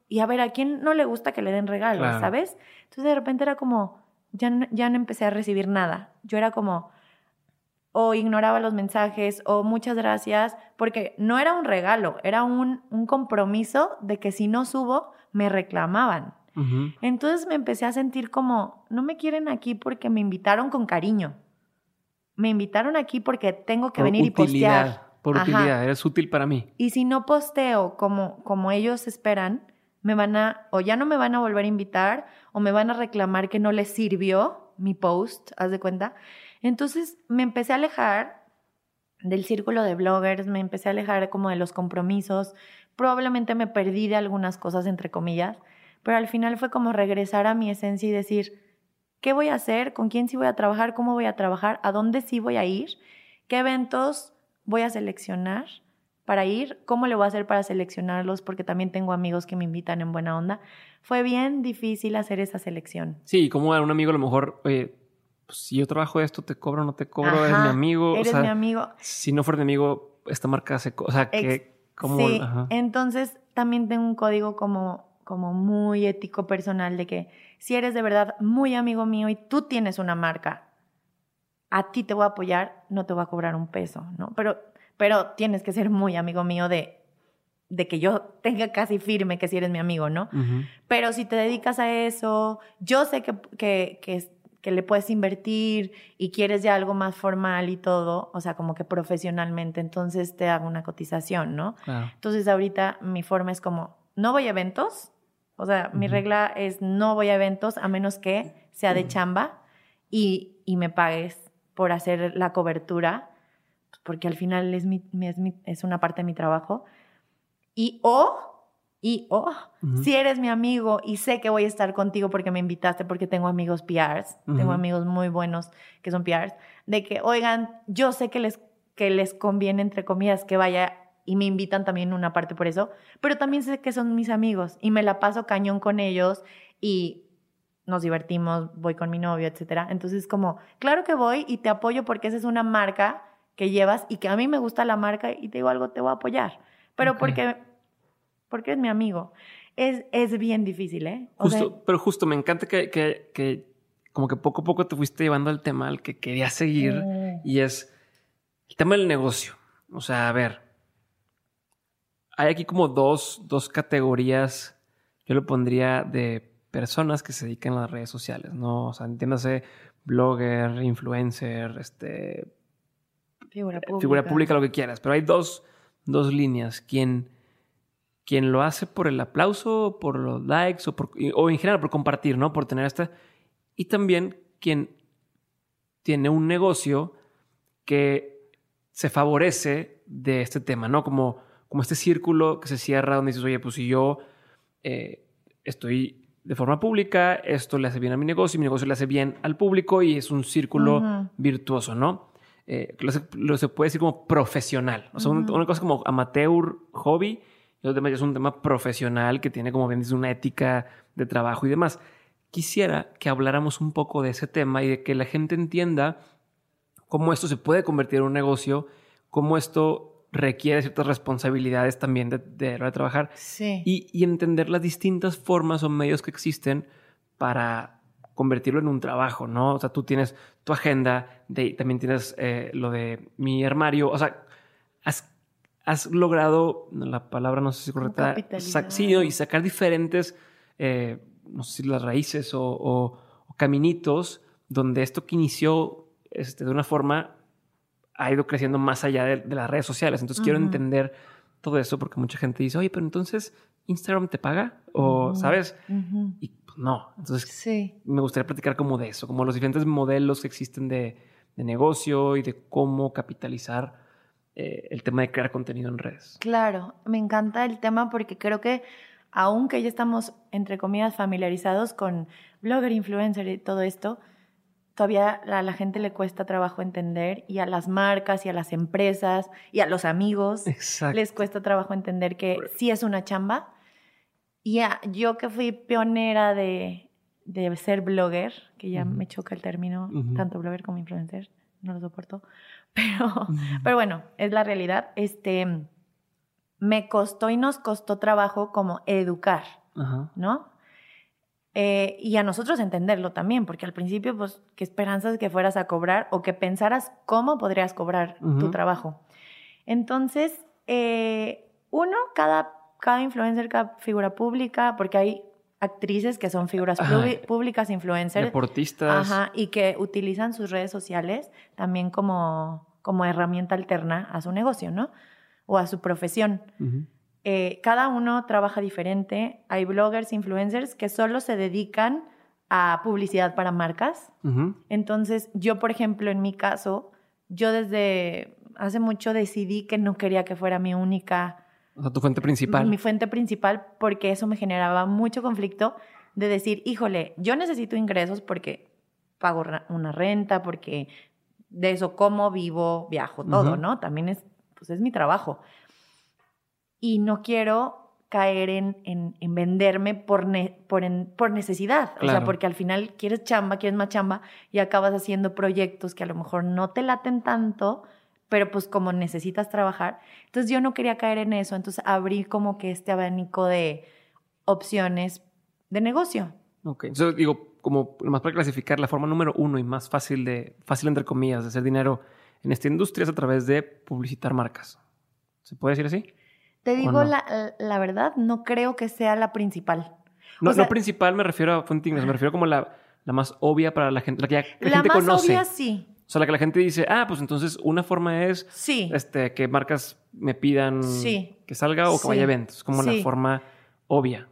y a ver, ¿a quién no le gusta que le den regalos, sabes? Entonces de repente era como, ya no, ya no empecé a recibir nada. Yo era como, o ignoraba los mensajes, o muchas gracias, porque no era un regalo, era un, un compromiso de que si no subo, me reclamaban. Entonces me empecé a sentir como, no me quieren aquí porque me invitaron con cariño. Me invitaron aquí porque tengo que venir y postear. Por utilidad, eres útil para mí. Y si no posteo como, como ellos esperan, me van a, o ya no me van a volver a invitar, o me van a reclamar que no les sirvió mi post, haz de cuenta. Entonces me empecé a alejar del círculo de bloggers, me empecé a alejar como de los compromisos, probablemente me perdí de algunas cosas, entre comillas, pero al final fue como regresar a mi esencia y decir, ¿qué voy a hacer? ¿Con quién sí voy a trabajar? ¿Cómo voy a trabajar? ¿A dónde sí voy a ir? ¿Qué eventos voy a seleccionar? para ir, cómo le voy a hacer para seleccionarlos, porque también tengo amigos que me invitan en buena onda. Fue bien difícil hacer esa selección. Sí, como a un amigo a lo mejor, oye, pues, si yo trabajo esto, te cobro, no te cobro, eres mi amigo. Eres mi amigo. Si no fuera mi amigo, esta marca hace, o sea, que, como... Sí, entonces también tengo un código como, como muy ético personal de que si eres de verdad muy amigo mío y tú tienes una marca, a ti te voy a apoyar, no te voy a cobrar un peso, ¿no? Pero pero tienes que ser muy amigo mío de, de que yo tenga casi firme que si eres mi amigo, ¿no? Pero si te dedicas a eso, yo sé que, que, que, le puedes invertir y quieres ya algo más formal y todo, o sea, como que profesionalmente, entonces te hago una cotización, ¿no? Entonces ahorita mi forma es como, no voy a eventos, o sea, mi regla es no voy a eventos a menos que sea de chamba y, y me pagues por hacer la cobertura porque al final es, mi, es, es una parte de mi trabajo. Y o, y o, si eres mi amigo y sé que voy a estar contigo porque me invitaste, porque tengo amigos PRs, tengo amigos muy buenos que son PRs, de que, oigan, yo sé que les, que les conviene, entre comillas, que vaya y me invitan también una parte por eso, pero también sé que son mis amigos y me la paso cañón con ellos y nos divertimos, voy con mi novio, etcétera. Entonces, como, claro que voy y te apoyo porque esa es una marca que llevas y que a mí me gusta la marca y te digo algo, te voy a apoyar. Pero porque, porque es mi amigo. Es, es bien difícil, ¿eh? justo, pero justo me encanta que, que, que, como que poco a poco te fuiste llevando al tema al que quería seguir y es el tema del negocio. O sea, a ver, hay aquí como dos, dos categorías, yo lo pondría de personas que se dedican a las redes sociales, ¿no? O sea, entiéndase blogger, influencer, este, Figura pública. Figura pública, lo que quieras. Pero hay dos, dos líneas. Quien, quien lo hace por el aplauso, por los likes o, por, o en general por compartir, ¿no? Por tener esta. Y también quien tiene un negocio que se favorece de este tema, ¿no? Como, como este círculo que se cierra donde dices, oye, pues si yo eh, estoy de forma pública, esto le hace bien a mi negocio, y mi negocio le hace bien al público y es un círculo virtuoso, ¿no? Eh, lo, se, puede decir como profesional. O sea, una cosa como amateur, hobby, lo demás es un tema profesional que tiene como bien dice una ética de trabajo y demás. Quisiera que habláramos un poco de ese tema y de que la gente entienda cómo esto se puede convertir en un negocio, cómo esto requiere ciertas responsabilidades también de, de, de trabajar sí. y, y, entender las distintas formas o medios que existen para convertirlo en un trabajo, ¿no? O sea, tú tienes tu agenda, de, también tienes eh, lo de mi armario, o sea, has, logrado, la palabra no sé si es correcta, sí, y sacar diferentes, eh, no sé si las raíces o, o, o caminitos donde esto que inició este, de una forma ha ido creciendo más allá de, de las redes sociales. Entonces uh -huh. quiero entender todo eso porque mucha gente dice, oye, pero entonces Instagram te paga o, uh -huh. ¿sabes? Uh -huh. Y pues, no. Entonces sí. me gustaría platicar como de eso, como los diferentes modelos que existen de, de negocio y de cómo capitalizar eh, el tema de crear contenido en redes. Claro, me encanta el tema porque creo que aunque ya estamos, entre comillas, familiarizados con blogger, influencer y todo esto, todavía a la gente le cuesta trabajo entender y a las marcas y a las empresas y a los amigos Exacto. les cuesta trabajo entender que sí es una chamba. Y a, yo que fui pionera de, de ser blogger, que ya uh -huh. me choca el término, uh -huh. tanto blogger como influencer, no lo soporto, pero, pero bueno, es la realidad. Este, me costó y nos costó trabajo como educar, ¿no? Eh, y a nosotros entenderlo también, porque al principio, pues, qué esperanzas que fueras a cobrar o que pensaras cómo podrías cobrar uh -huh. tu trabajo. Entonces, eh, uno, cada, cada influencer, cada figura pública, porque hay actrices que son figuras públicas, influencers. Deportistas. Ajá, y que utilizan sus redes sociales también como, como herramienta alterna a su negocio, ¿no? O a su profesión. Uh -huh. Eh, cada uno trabaja diferente. Hay bloggers, influencers que solo se dedican a publicidad para marcas. Uh -huh. Entonces, yo, por ejemplo, en mi caso, yo desde hace mucho decidí que no quería que fuera mi única... O sea, tu fuente principal. Mi fuente principal, porque eso me generaba mucho conflicto de decir, híjole, yo necesito ingresos porque pago una renta, porque de eso como, vivo, viajo, todo, uh -huh. ¿no? También es, pues es mi trabajo y no quiero caer en, en, en venderme por, ne, por, en, por necesidad. Claro. O sea, porque al final quieres chamba, quieres más chamba y acabas haciendo proyectos que a lo mejor no te laten tanto, pero pues como necesitas trabajar. Entonces yo no quería caer en eso, entonces abrí como que este abanico de opciones de negocio. Ok, entonces digo, como más para clasificar, la forma número uno y más fácil de, fácil entre comillas, de hacer dinero en esta industria es a través de publicitar marcas. ¿Se puede decir así? Te digo no? la, la, verdad, no creo que sea la principal. No, o sea, no principal me refiero a fuente me refiero como la, la, más obvia para la gente, la que ya, la, la gente más conoce. obvia sí. O sea, la que la gente dice, ah, pues entonces una forma es sí. este, que marcas me pidan sí. que salga o que sí. vaya a eventos. Como la forma obvia.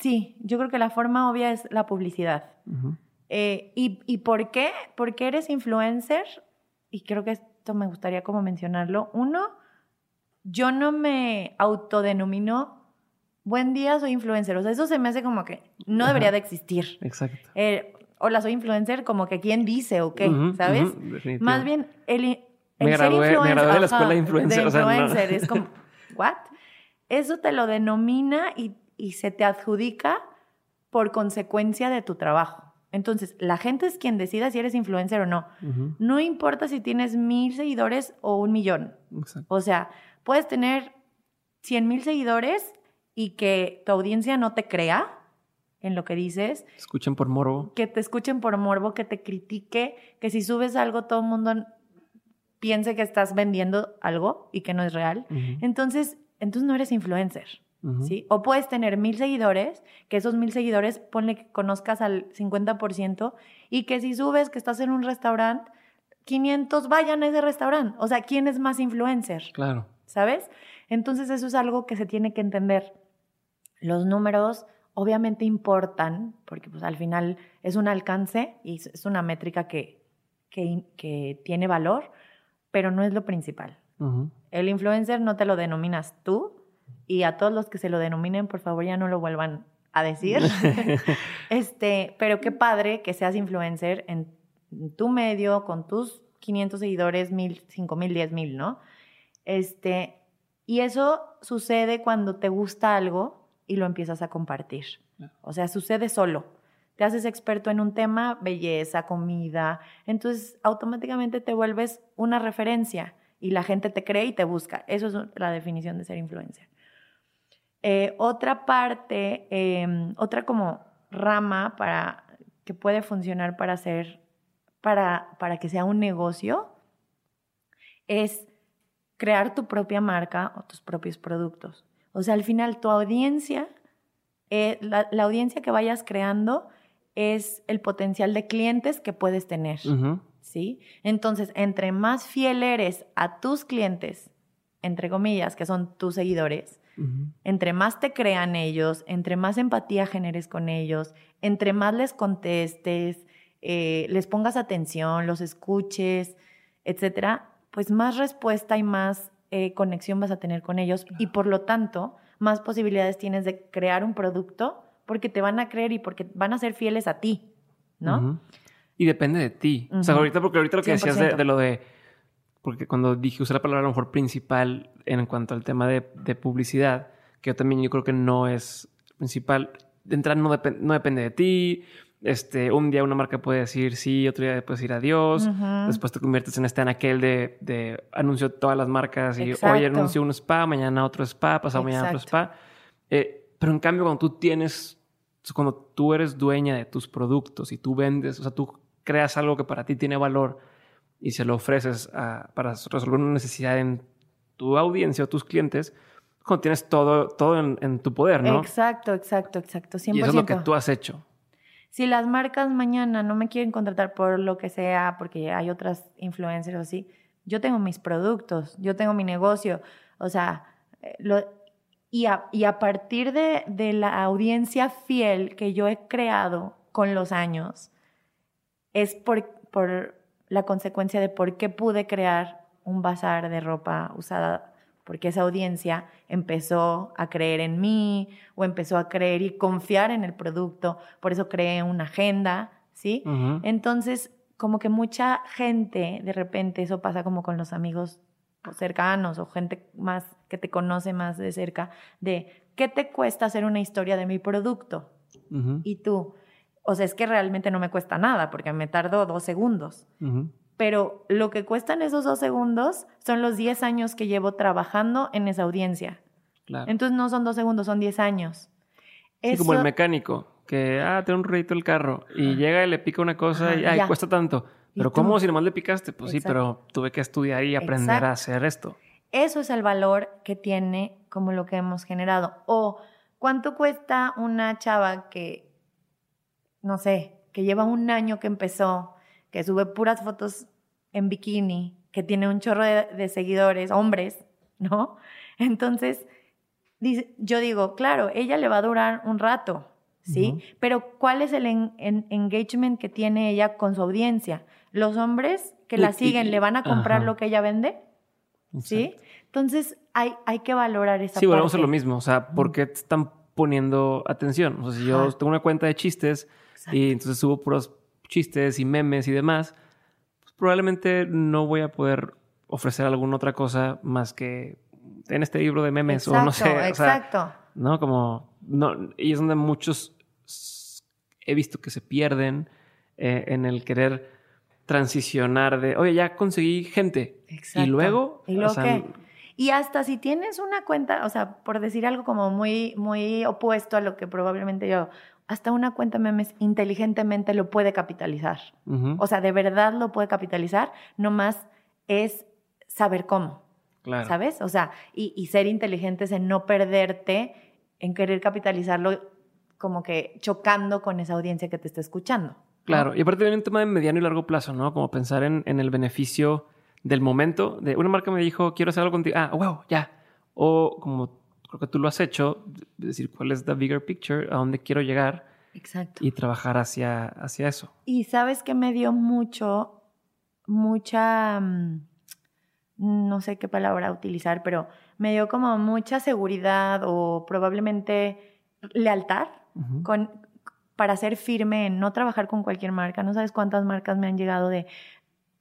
Sí, yo creo que la forma obvia es la publicidad. Uh -huh. eh, ¿y, ¿Y por qué? Porque eres influencer, y creo que esto me gustaría como mencionarlo. Uno, yo no me autodenomino buen día, soy influencer. O sea, eso se me hace como que no debería Ajá. de existir. Exacto. Eh, hola, soy influencer, como que quién dice o qué, uh -huh, ¿sabes? Uh -huh, Más bien, el, el me gradué, ser influencer. Me gradué de la escuela de influencer. De influencer, o sea, no. es como, ¿what? Eso te lo denomina y, y se te adjudica por consecuencia de tu trabajo. Entonces, la gente es quien decida si eres influencer o no. Uh -huh. No importa si tienes mil seguidores o un millón. Exacto. O sea, puedes tener 100 mil seguidores y que tu audiencia no te crea en lo que dices. Escuchen por morbo. Que te escuchen por morbo, que te critique, que si subes algo todo el mundo piense que estás vendiendo algo y que no es real. Uh -huh. Entonces, entonces no eres influencer. Uh -huh. ¿sí? O puedes tener mil seguidores, que esos mil seguidores ponle que conozcas al 50% y que si subes que estás en un restaurante, 500 vayan a ese restaurante. O sea, ¿quién es más influencer? Claro. ¿sabes? Entonces eso es algo que se tiene que entender. Los números obviamente importan, porque pues al final es un alcance y es una métrica que, que, que tiene valor, pero no es lo principal. Uh -huh. El influencer no te lo denominas tú y a todos los que se lo denominen, por favor, ya no lo vuelvan a decir. este, pero qué padre que seas influencer en tu medio, con tus 500 seguidores, mil, cinco mil, diez mil, ¿no? Este, y eso sucede cuando te gusta algo y lo empiezas a compartir. O sea, sucede solo. Te haces experto en un tema, belleza, comida, entonces automáticamente te vuelves una referencia y la gente te cree y te busca. Eso es la definición de ser influencer. Eh, otra parte, em, otra como rama para que puede funcionar para hacer, para, para que sea un negocio, es crear tu propia marca o tus propios productos. O sea, al final tu audiencia, eh, la, audiencia que vayas creando es el potencial de clientes que puedes tener. ¿Sí? Entonces, entre más fiel eres a tus clientes, entre comillas, que son tus seguidores, entre más te crean ellos, entre más empatía generes con ellos, entre más les contestes, eh, les pongas atención, los escuches, etcétera, pues más respuesta y más eh, conexión vas a tener con ellos y por lo tanto más posibilidades tienes de crear un producto porque te van a creer y porque van a ser fieles a ti, ¿no? Y depende de ti. O sea, ahorita, porque ahorita lo que decías de, lo de, porque cuando dije, usé la palabra a lo mejor principal en cuanto al tema de, de publicidad, que yo también yo creo que no es principal, de entrada no, no depende de ti, este, un día una marca puede decir sí, otro día puedes decir adiós, después te conviertes en este en aquel de, de anuncio todas las marcas y hoy anuncio un spa, mañana otro spa, pasado mañana otro spa. Eh, pero en cambio cuando tú tienes, cuando tú eres dueña de tus productos y tú vendes, o sea, tú creas algo que para ti tiene valor y se lo ofreces para resolver una necesidad en tu audiencia o tus clientes, cuando tienes todo, todo en, tu poder, ¿no? Exacto, exacto, exacto. 100%. Y eso es lo que tú has hecho si las marcas mañana no me quieren contratar por lo que sea, porque hay otras influencers así, yo tengo mis productos, yo tengo mi negocio, o sea, eh, y, a, y, a, partir de, de, la audiencia fiel que yo he creado con los años, es por, por la consecuencia de por qué pude crear un bazar de ropa usada porque esa audiencia empezó a creer en mí o empezó a creer y confiar en el producto, por eso creé una agenda, ¿sí? Entonces, como que mucha gente, de repente, eso pasa como con los amigos cercanos o gente más que te conoce más de cerca, de ¿qué te cuesta hacer una historia de mi producto? Y tú, o sea, es que realmente no me cuesta nada porque me tardo dos segundos pero lo que cuestan esos dos segundos son los 10 años que llevo trabajando en esa audiencia. Entonces no son dos segundos, son 10 años. Es como el mecánico, que, ah, tiene un ruido el carro y llega y le pica una cosa y, ay, cuesta tanto. Pero ¿cómo si nomás le picaste? Pues sí, pero tuve que estudiar y aprender a hacer esto. Eso es el valor que tiene como lo que hemos generado. O, ¿cuánto cuesta una chava que, no sé, que lleva un año que empezó, que sube puras fotos en bikini, que tiene un chorro de, seguidores, hombres, ¿no? Entonces, yo digo, claro, ella le va a durar un rato, ¿sí? Pero ¿cuál es el engagement que tiene ella con su audiencia? Los hombres que la siguen, ¿le van a comprar lo que ella vende? ¿Sí? Entonces, hay, hay que valorar esa Sí, volvemos a lo mismo. O sea, ¿por qué te están poniendo atención? O sea, si yo tengo una cuenta de chistes y entonces subo puros chistes y memes y demás, probablemente no voy a poder ofrecer alguna otra cosa más que en este libro de memes o no sé. Exacto. ¿No? Como, no, y es donde muchos he visto que se pierden eh, en el querer transicionar de, oye, ya conseguí gente. Exacto. Y luego... ¿Y luego? Y hasta si tienes una cuenta, o sea, por decir algo como muy, muy opuesto a lo que probablemente yo, hasta una cuenta memes inteligentemente lo puede capitalizar. O sea, de verdad lo puede capitalizar, nomás es saber cómo. Claro. ¿Sabes? O sea, y, ser inteligentes en no perderte, en querer capitalizarlo como que chocando con esa audiencia que te está escuchando. Claro, y aparte viene un tema de mediano y largo plazo, ¿no? Como pensar en, en el beneficio del momento. De una marca me dijo, quiero hacer algo contigo. Ah, wow, ya. O como creo que tú lo has hecho, decir cuál es the bigger picture, a dónde quiero llegar. Exacto. Y trabajar hacia, hacia eso. Y sabes que me dio mucho, mucha, mm, no sé qué palabra utilizar, pero me dio como mucha seguridad o probablemente lealtad, con, para ser firme en no trabajar con cualquier marca. No sabes cuántas marcas me han llegado de,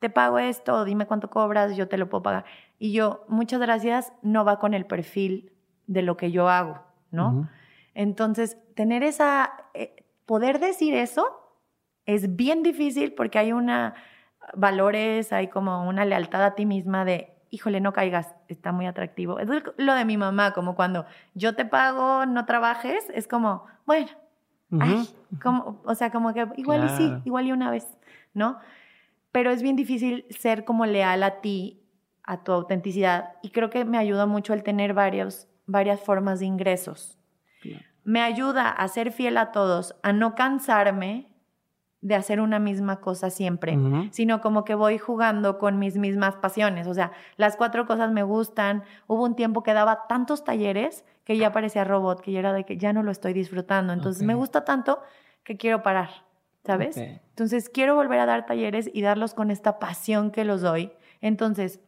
te pago esto, dime cuánto cobras, yo te lo puedo pagar. Y yo, muchas gracias, no va con el perfil de lo que yo hago, ¿no? Entonces, tener esa, eh, poder decir eso es bien difícil porque hay una, valores, hay como una lealtad a ti misma de, híjole, no caigas, está muy atractivo. Es lo de mi mamá, como cuando yo te pago, no trabajes, es como, bueno, como, o sea, como que igual y sí, igual y una vez, ¿no? Pero es bien difícil ser como leal a ti, a tu autenticidad, y creo que me ayuda mucho el tener varios, varias formas de ingresos. Me ayuda a ser fiel a todos, a no cansarme de hacer una misma cosa siempre, sino como que voy jugando con mis mismas pasiones. O sea, las cuatro cosas me gustan. Hubo un tiempo que daba tantos talleres que ya parecía robot, que ya era de que ya no lo estoy disfrutando. Entonces me gusta tanto que quiero parar, ¿sabes? Entonces quiero volver a dar talleres y darlos con esta pasión que los doy. Entonces,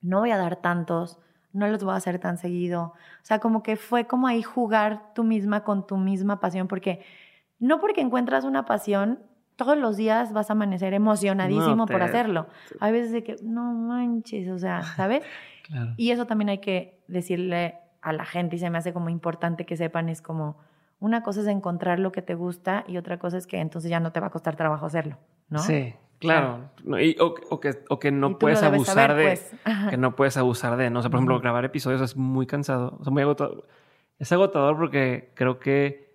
no voy a dar tantos, no los voy a hacer tan seguido. O sea, como que fue como ahí jugar tú misma con tu misma pasión, porque no porque encuentras una pasión todos los días vas a amanecer emocionadísimo por hacerlo. Hay veces de que, no manches, o sea, ¿sabes? claro. Y eso también hay que decirle a la gente y se me hace como importante que sepan, es como, una cosa es encontrar lo que te gusta y otra cosa es que entonces ya no te va a costar trabajo hacerlo, ¿no? Sí, claro. o, que, o que no puedes abusar de... Pues. Que no puedes abusar de, no sé, por ejemplo, grabar episodios es muy cansado, o sea, muy agotador. Es agotador porque creo que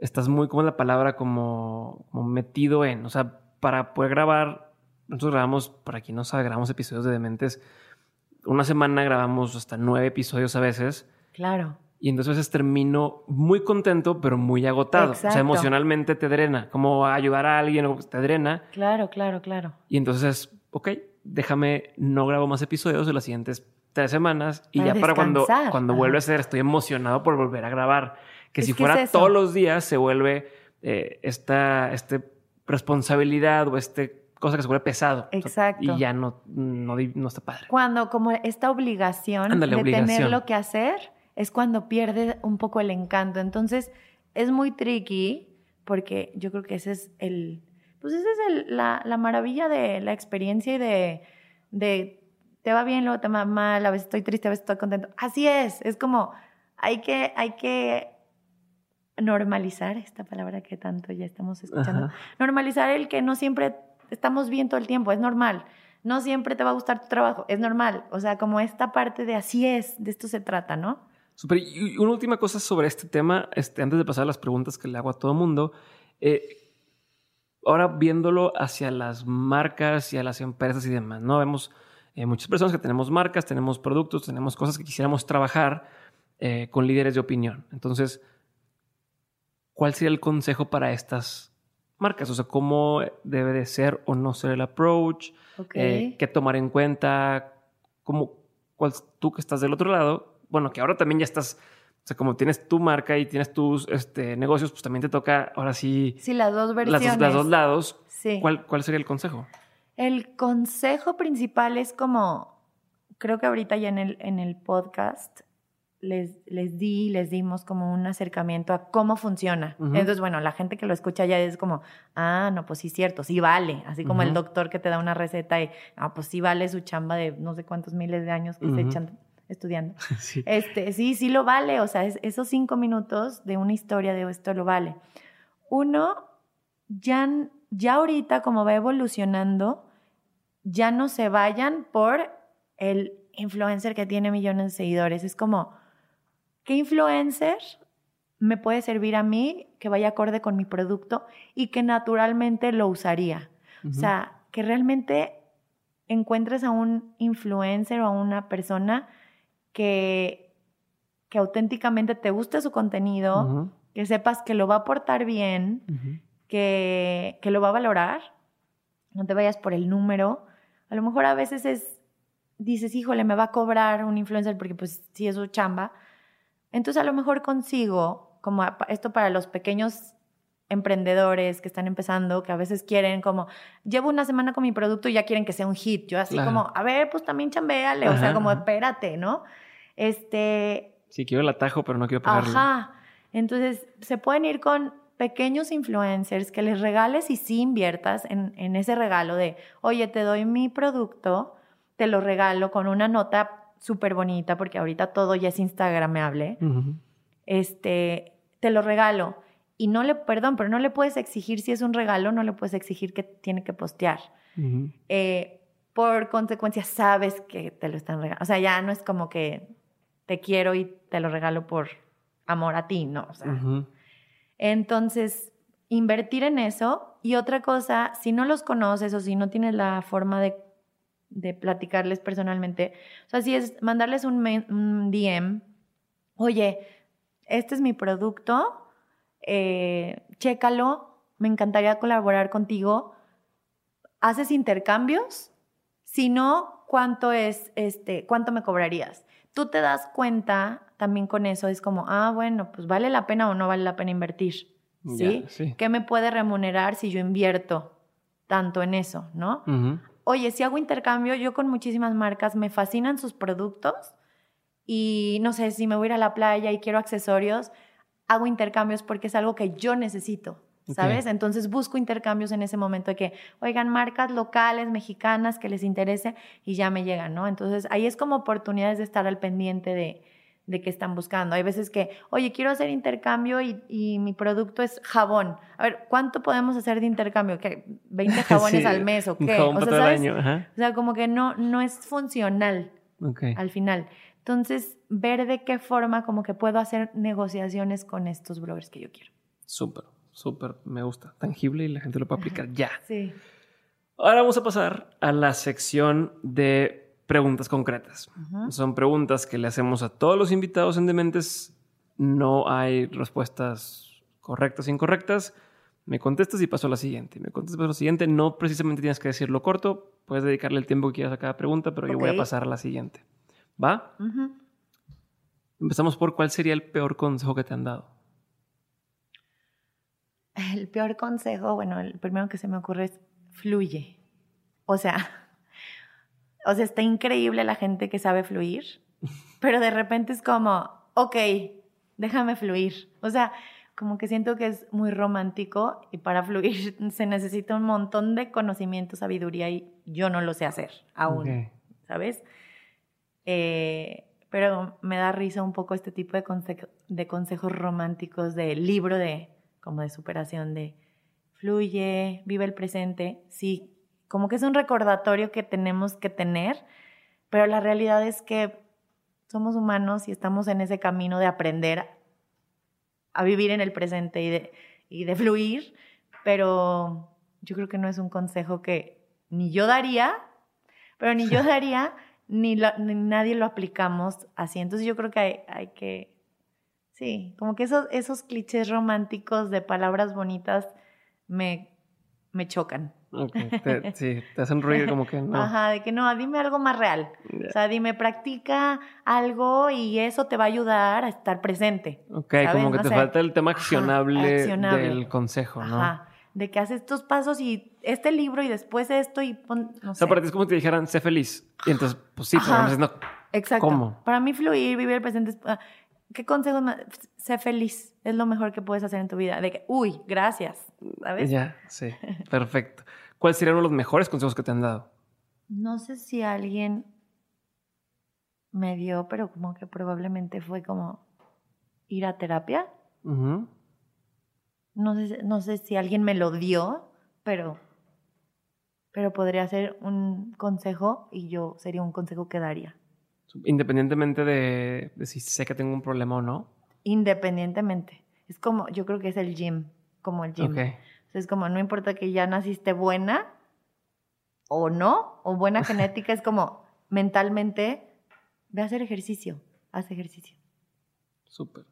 estás muy, como la palabra, como, metido en, o sea, para poder grabar, nosotros grabamos, para quien no sabe, grabamos episodios de Dementes, una semana grabamos hasta nueve episodios a veces. Claro. Y entonces a veces termino muy contento, pero muy agotado. O sea, emocionalmente te drena. Como ayudar a alguien te drena. Claro, claro, claro. Y entonces, ok, déjame, no grabo más episodios de las siguientes tres semanas. Y ya para cuando, cuando vuelve a ser, estoy emocionado por volver a grabar que si fuera todos los días se vuelve eh, esta, este responsabilidad o este cosa que se vuelve pesado. Exacto. y ya no, no, está padre. Cuando como esta obligación de tener lo que hacer es cuando pierde un poco el encanto. Entonces es muy tricky porque yo creo que ese es el, pues esa es la, la, maravilla de la experiencia y de, de te va bien, luego te va mal, a veces estoy triste, a veces estoy contento. Así es, es como hay que, hay que normalizar, esta palabra que tanto ya estamos escuchando, normalizar el que no siempre estamos bien todo el tiempo, es normal. No siempre te va a gustar tu trabajo, es normal. O sea, como esta parte de así es, de esto se trata, ¿no? Super. Y una última cosa sobre este tema, este, antes de pasar a las preguntas que le hago a todo mundo. Eh, ahora viéndolo hacia las marcas y a las empresas y demás, ¿no? Vemos eh, muchas personas que tenemos marcas, tenemos productos, tenemos cosas que quisiéramos trabajar eh, con líderes de opinión. Entonces, ¿cuál sería el consejo para estas marcas? O sea, ¿cómo debe de ser o no ser el approach? ¿Qué tomar en cuenta? ¿Cómo, cuál, tú que estás del otro lado, bueno, que ahora también ya estás, o sea, como tienes tu marca y tienes tus este, negocios, pues también te toca ahora sí... Sí, las dos versiones. Las, dos lados. Sí. ¿Cuál, ¿Cuál sería el consejo? El consejo principal es como, creo que ahorita ya en el, en el podcast les, les di, les dimos como un acercamiento a cómo funciona. Entonces, bueno, la gente que lo escucha ya es como, ah, no, pues sí, cierto, sí vale. Así como el doctor que te da una receta y, ah, pues sí vale su chamba de no sé cuántos miles de años que se echan estudiando. sí. Este, sí, sí lo vale. O sea, esos cinco minutos de una historia de esto lo vale. Uno, ya, ya ahorita como va evolucionando, ya no se vayan por el influencer que tiene millones de seguidores. Es como, ¿Qué influencer me puede servir a mí que vaya acorde con mi producto y que naturalmente lo usaría? O sea, que realmente encuentres a un influencer o a una persona que, que auténticamente te guste su contenido, que sepas que lo va a aportar bien, que, que lo va a valorar. No te vayas por el número. A lo mejor a veces es, dices, híjole, me va a cobrar un influencer porque pues sí es su chamba entonces a lo mejor consigo, como esto para los pequeños emprendedores que están empezando, que a veces quieren como, llevo una semana con mi producto y ya quieren que sea un hit. Yo así como, a ver, pues también chambéale, o sea, como espérate, ¿no? Este... Sí, quiero el atajo, pero no quiero pagarlo. Ajá. Entonces, se pueden ir con pequeños influencers que les regales y sí inviertas en, en ese regalo de, oye, te doy mi producto, te lo regalo con una nota súper bonita, porque ahorita todo ya es Instagramable. Este, te lo regalo. Y no le, perdón, pero no le puedes exigir si es un regalo, no le puedes exigir que tiene que postear. Eh, por consecuencia, sabes que te lo están regalando. O sea, ya no es como que te quiero y te lo regalo por amor a ti, no. O sea, Entonces, invertir en eso. Y otra cosa, si no los conoces o si no tienes la forma de de platicarles personalmente. O sea, si es mandarles un, DM, oye, este es mi producto, eh, chécalo, me encantaría colaborar contigo. ¿Haces intercambios? Si no, ¿cuánto es este, cuánto me cobrarías? Tú te das cuenta también con eso, es como, ah, bueno, pues vale la pena o no vale la pena invertir. ¿Sí? ¿Qué me puede remunerar si yo invierto tanto en eso, no? oye, si hago intercambio, yo con muchísimas marcas me fascinan sus productos y no sé, si me voy a ir a la playa y quiero accesorios, hago intercambios porque es algo que yo necesito. ¿Sabes? Entonces busco intercambios en ese momento de que, oigan, marcas locales, mexicanas que les interese y ya me llegan, ¿no? Entonces ahí es como oportunidades de estar al pendiente de, de qué están buscando. Hay veces que, oye, quiero hacer intercambio y, mi producto es jabón. A ver, ¿cuánto podemos hacer de intercambio? ¿Qué? ¿20 jabones al mes o qué? O sea, o sea, como que no, no es funcional al final. Entonces, ver de qué forma como que puedo hacer negociaciones con estos bloggers que yo quiero. Súper, súper, me gusta. Tangible y la gente lo puede aplicar ya. Sí. Ahora vamos a pasar a la sección de preguntas concretas. Son preguntas que le hacemos a todos los invitados en Dementes. No hay respuestas correctas o incorrectas. Me contestas y paso a la siguiente. Me contestas a la siguiente. No precisamente tienes que decirlo corto. Puedes dedicarle el tiempo que quieras a cada pregunta, pero yo voy a pasar a la siguiente. ¿Va? Empezamos por cuál sería el peor consejo que te han dado. El peor consejo, bueno, el primero que se me ocurre es fluye. O sea, o sea, está increíble la gente que sabe fluir, pero de repente es como, ok, déjame fluir. O sea, como que siento que es muy romántico y para fluir se necesita un montón de conocimiento, sabiduría y yo no lo sé hacer aún, ¿sabes? Eh, pero me da risa un poco este tipo de, de consejos románticos de libro de como de superación de fluye, vive el presente. Sí, como que es un recordatorio que tenemos que tener, pero la realidad es que somos humanos y estamos en ese camino de aprender a vivir en el presente y de, y de fluir, pero yo creo que no es un consejo que ni yo daría, pero ni yo daría, ni, nadie lo aplicamos así. Entonces yo creo que hay, hay que, sí, como que esos, esos clichés románticos de palabras bonitas me, me chocan. Okay. sí, te hacen ruido como que no. Ajá, de que no, dime algo más real. O sea, dime, practica algo y eso te va a ayudar a estar presente. Ok, como que te falta el tema accionable, del consejo, ¿no? Ajá, de que haces estos pasos y este libro y después esto y pon, no O sea, para ti es como si te dijeran, sé feliz. Y entonces, pues sí, pero no, Exacto. ¿Cómo? Para mí fluir, vivir el presente ah, ¿Qué consejos más? Sé feliz. Es lo mejor que puedes hacer en tu vida. De que, uy, gracias. ¿Sabes? Ya, sí. Perfecto. ¿Cuáles serían uno de los mejores consejos que te han dado? No sé si alguien me dio, pero como que probablemente fue como ir a terapia. No, sé, no sé si alguien me lo dio, pero, pero podría ser un consejo y yo sería un consejo que daría. Independientemente de, si sé que tengo un problema o no. Independientemente. Es como, yo creo que es el gym, como el gym. Es como, no importa que ya naciste buena o no, o buena genética, es como mentalmente, ve a hacer ejercicio, haz ejercicio. Súper.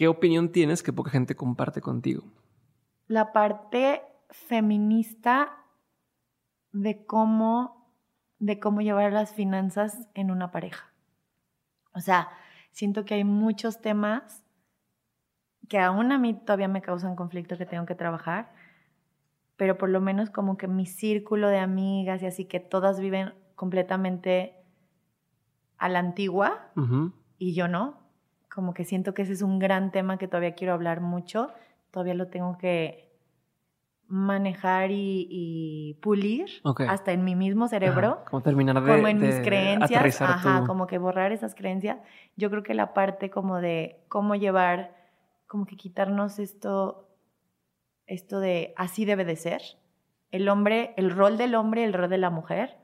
¿Qué opinión tienes que poca gente comparte contigo? La parte feminista de cómo de cómo llevar las finanzas en una pareja. O sea, siento que hay muchos temas que aún a mí todavía me causan conflicto que tengo que trabajar, pero por lo menos como que mi círculo de amigas y así que todas viven completamente a la antigua y yo no. Como que siento que ese es un gran tema que todavía quiero hablar mucho, todavía lo tengo que manejar y, pulir hasta en mi mismo cerebro. como terminar de Como en mis creencias. Ajá, como que borrar esas creencias. Yo creo que la parte como de cómo llevar, como que quitarnos esto, esto de así debe de ser. El hombre, el rol del hombre, el rol de la mujer,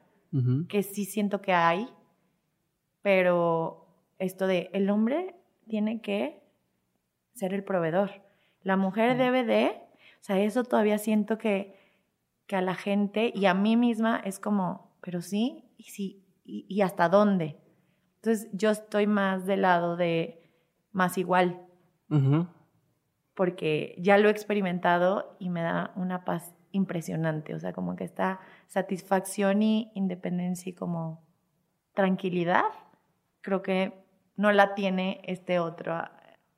que sí siento que hay, pero esto de el hombre tiene que ser el proveedor. La mujer debe de o sea, eso todavía siento que, que a la gente y a mí misma es como, pero sí, y sí, y, hasta dónde. Entonces yo estoy más del lado de más igual. Porque ya lo he experimentado y me da una paz impresionante. O sea, como que esta satisfacción y independencia y como tranquilidad, creo que no la tiene este otro,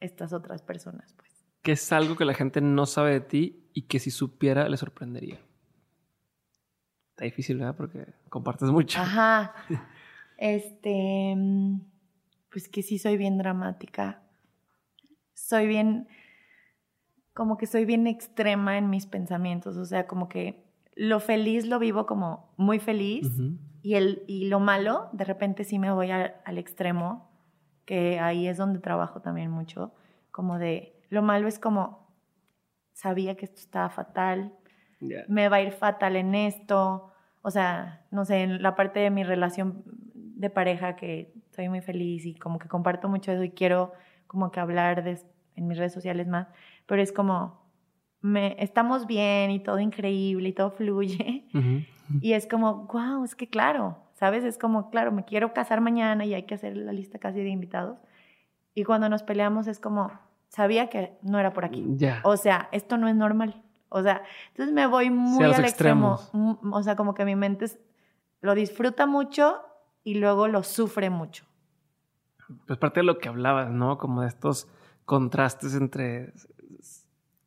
estas otras personas. Pues que es algo que la gente no sabe de ti y que si supiera le sorprendería? Está difícil, ¿verdad? Porque compartes mucho. Ajá. Este, pues que sí soy bien dramática. Soy bien, como que soy bien extrema en mis pensamientos. O sea, como que lo feliz lo vivo como muy feliz y, el, y lo malo, de repente sí me voy al extremo, que ahí es donde trabajo también mucho, como de lo malo es como, sabía que esto estaba fatal, me va a ir fatal en esto, o sea, no sé, en la parte de mi relación de pareja que soy muy feliz y como que comparto mucho eso y quiero como que hablar de, en mis redes sociales más, pero es como, me, estamos bien y todo increíble y todo fluye. Y es como, wow, es que claro, ¿sabes? Es como, claro, me quiero casar mañana y hay que hacer la lista casi de invitados. Y cuando nos peleamos es como, sabía que no era por aquí. O sea, esto no es normal. O sea, entonces me voy muy al extremo. Mm, o sea, como que mi mente lo disfruta mucho y luego lo sufre mucho. Pues parte de lo que hablabas, ¿no? Como de estos contrastes entre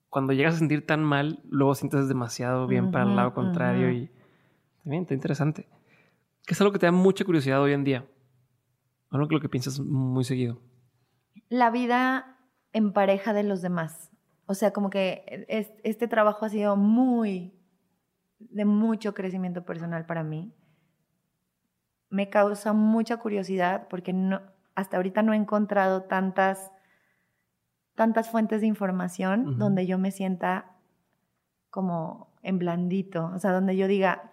cuando llegas a sentir tan mal, luego sientes demasiado bien para el lado contrario y también está interesante. ¿Qué es algo que te da mucha curiosidad hoy en día? Algo que lo que piensas muy seguido. La vida en pareja de los demás. O sea, como que este trabajo ha sido muy, de mucho crecimiento personal para mí. Me causa mucha curiosidad porque no, hasta ahorita no he encontrado tantas, tantas fuentes de información donde yo me sienta como en blandito, o sea, donde yo diga,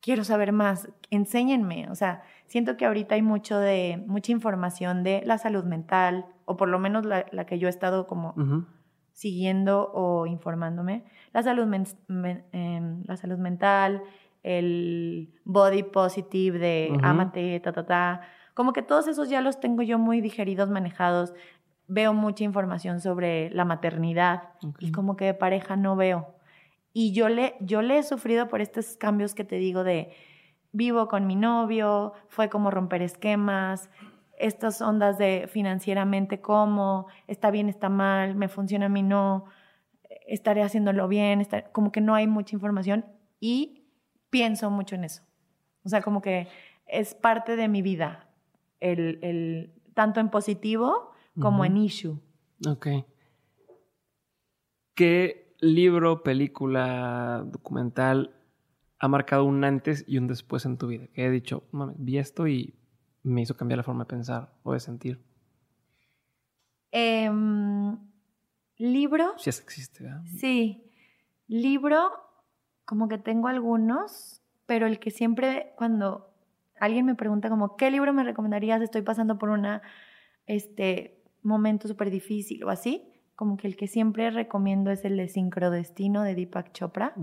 quiero saber más, enséñenme, o sea, siento que ahorita hay mucho de, mucha información de la salud mental, o por lo menos la, que yo he estado como siguiendo o informándome, la salud, em, la salud mental, el body positive de amate, ta, ta, ta. Como que todos esos ya los tengo yo muy digeridos, manejados. Veo mucha información sobre la maternidad y como que de pareja no veo. Y yo le, yo le he sufrido por estos cambios que te digo de vivo con mi novio, fue como romper esquemas, estas ondas de financieramente cómo, está bien, está mal, me funciona a mí no, estaré haciéndolo bien, como que no hay mucha información y pienso mucho en eso. O sea, como que es parte de mi vida, el, el tanto en positivo como en issue. Ok. ¿Qué libro, película, documental ha marcado un antes y un después en tu vida? Que he dicho, vi esto y me hizo cambiar la forma de pensar o de sentir? Em, libro. Si es existe, ¿verdad? Sí. Libro, como que tengo algunos, pero el que siempre cuando alguien me pregunta como, ¿qué libro me recomendarías? Estoy pasando por un este, momento súper difícil o así. Como que el que siempre recomiendo es el de Sincrodestino de Deepak Chopra.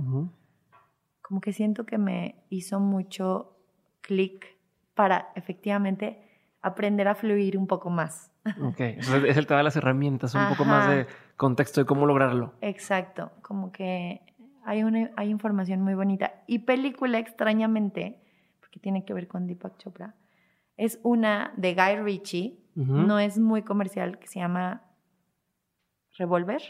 Como que siento que me hizo mucho clic para efectivamente aprender a fluir un poco más. Ok, es el te da las herramientas, un poco más de contexto de cómo lograrlo. Exacto, como que hay, una, hay información muy bonita. Y película, extrañamente, porque tiene que ver con Deepak Chopra, es una de Guy Ritchie, no es muy comercial, que se llama Revolver.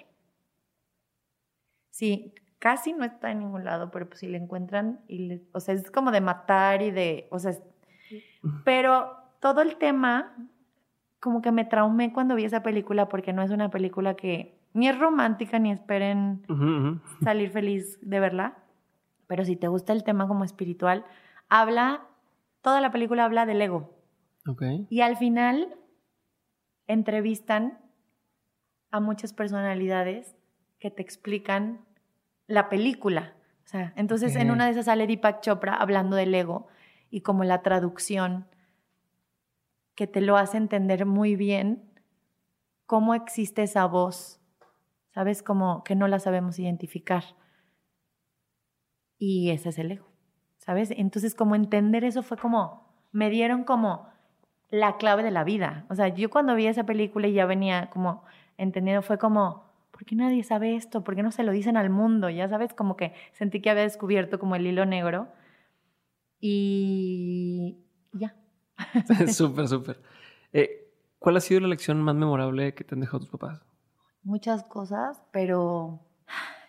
Sí, casi no está en ningún lado, pero pues si le encuentran, y o sea, es como de matar y de, o sea, pero todo el tema como que me traumé cuando vi esa película porque no es una película que ni es romántica ni esperen salir feliz de verla. Pero si te gusta el tema como espiritual, habla, toda la película habla del ego. Y al final entrevistan a muchas personalidades que te explican la película. O sea, entonces en una de esas sale Deepak Chopra hablando del ego y como la traducción que te lo hace entender muy bien cómo existe esa voz, ¿sabes? Como que no la sabemos identificar. Y ese es el ego, ¿sabes? Entonces como entender eso fue como, me dieron como la clave de la vida. O sea, yo cuando vi esa película y ya venía como entendiendo, fue como, ¿por qué nadie sabe esto? ¿Por qué no se lo dicen al mundo? Ya sabes, como que sentí que había descubierto como el hilo negro. Y ya. súper, súper. Eh, ¿Cuál ha sido la lección más memorable que te han dejado tus papás? Muchas cosas, pero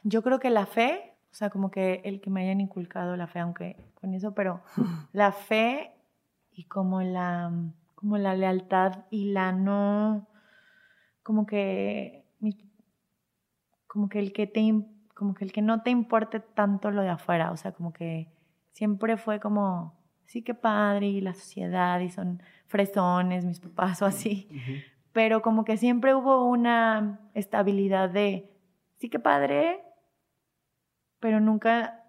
yo creo que la fe, o sea, como que el que me hayan inculcado la fe, aunque con eso, pero la fe y como la, como la lealtad y la no, como que, como que el que te, como que el que no te importe tanto lo de afuera, o sea, como que siempre fue como, sí que padre y la sociedad y son fresones mis papás o así, pero como que siempre hubo una estabilidad de, sí que padre, pero nunca,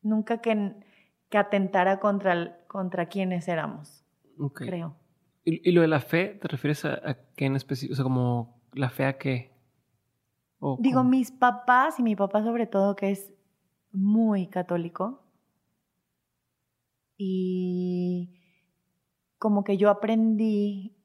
nunca que, que atentara contra, contra quienes éramos, creo. ¿Y, lo de la fe, te refieres a, qué en específico? O sea, como la fe a qué? Digo, mis papás y mi papá sobre todo, que es muy católico, y como que yo aprendí,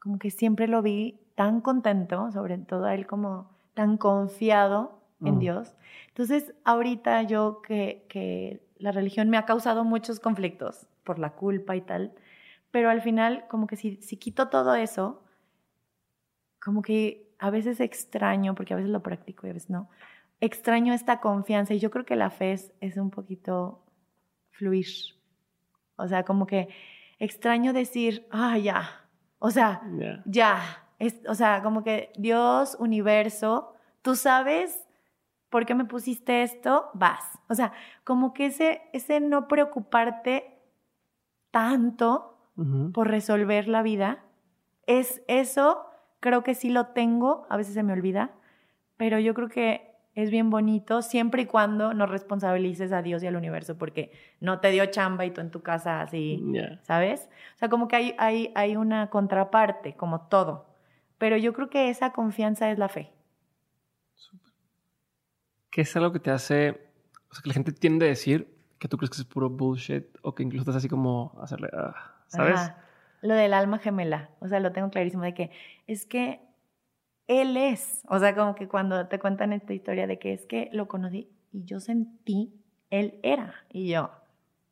como que siempre lo vi tan contento, sobre todo él como tan confiado en mm. Dios. Entonces, ahorita yo que, que la religión me ha causado muchos conflictos por la culpa y tal, pero al final como que si, si quito todo eso, como que a veces extraño, porque a veces lo practico y a veces no, extraño esta confianza y yo creo que la fe es, es un poquito fluir, o sea, como que extraño decir, ah, ya. O sea, ya. Es, o sea, como que Dios, universo, tú sabes por qué me pusiste esto, vas. O sea, como que ese, ese no preocuparte tanto por resolver la vida, es eso, creo que sí lo tengo, a veces se me olvida, pero yo creo que es bien bonito siempre y cuando no responsabilices a Dios y al universo porque no te dio chamba y tú en tu casa así, ¿sabes? O sea, como que hay, hay, hay una contraparte, como todo. Pero yo creo que esa confianza es la fe. ¿Qué es algo que te hace, o sea, que la gente tiende a decir que tú crees que es puro bullshit o que incluso estás así como hacerle, ah, ¿sabes? Lo del alma gemela, o sea, lo tengo clarísimo de que es que él es. O sea, como que cuando te cuentan esta historia de que es que lo conocí y yo sentí, él era. Y yo,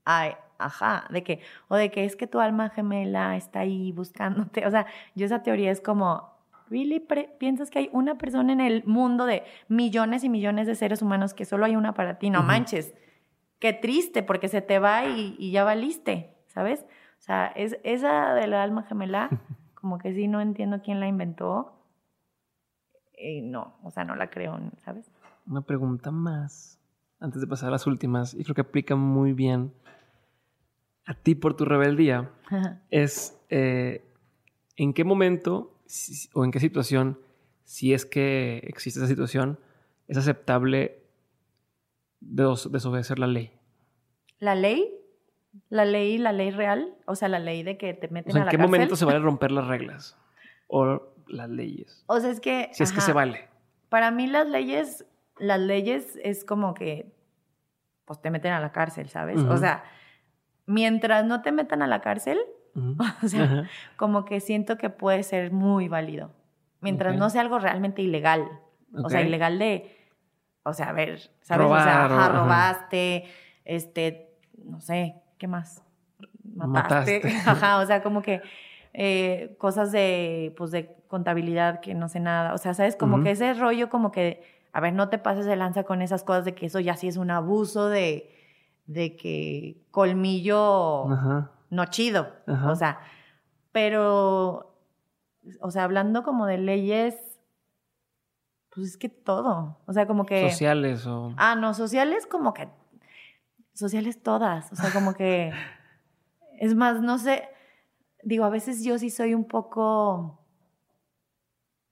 ay, ajá, de que, o de que es que tu alma gemela está ahí buscándote. O sea, yo esa teoría es como, ¿really piensas que hay una persona en el mundo de millones y millones de seres humanos que solo hay una para ti? No manches. Qué triste, porque se te va y, y ya valiste, ¿sabes? O sea, es, esa de la alma gemela, como que sí no entiendo quién la inventó eh, no, o sea, no la creo, ¿sabes? Una pregunta más, antes de pasar a las últimas, y creo que aplica muy bien a ti por tu rebeldía, es eh, en qué momento o en qué situación, si es que existe esa situación, es aceptable desobedecer la ley. ¿La ley? ¿La ley, la ley real? O sea, la ley de que te meten a la cárcel. ¿En qué momento se van a romper las reglas? O las leyes. O sea, es que... Si es que se vale. Para mí las leyes, las leyes es como que, pues te meten a la cárcel, ¿sabes? O sea, mientras no te metan a la cárcel, o sea, como que siento que puede ser muy válido. Mientras no sea algo realmente ilegal. O sea, ilegal de, o sea, a ver, ¿sabes? o sea, robaste, este, no sé, ¿qué más? Mataste. Mataste. Ajá, o sea, como que eh, cosas de, pues, de contabilidad que no sé nada. O sea, ¿sabes? Como que ese rollo como que, a ver, no te pases de lanza con esas cosas de que eso ya sí es un abuso de, de que colmillo no chido. O sea, pero o sea, hablando como de leyes, pues es que todo, o sea, como que... Sociales o... Ah, no, sociales como que... Sociales todas, o sea, como que... es más, no sé, digo, a veces yo sí soy un poco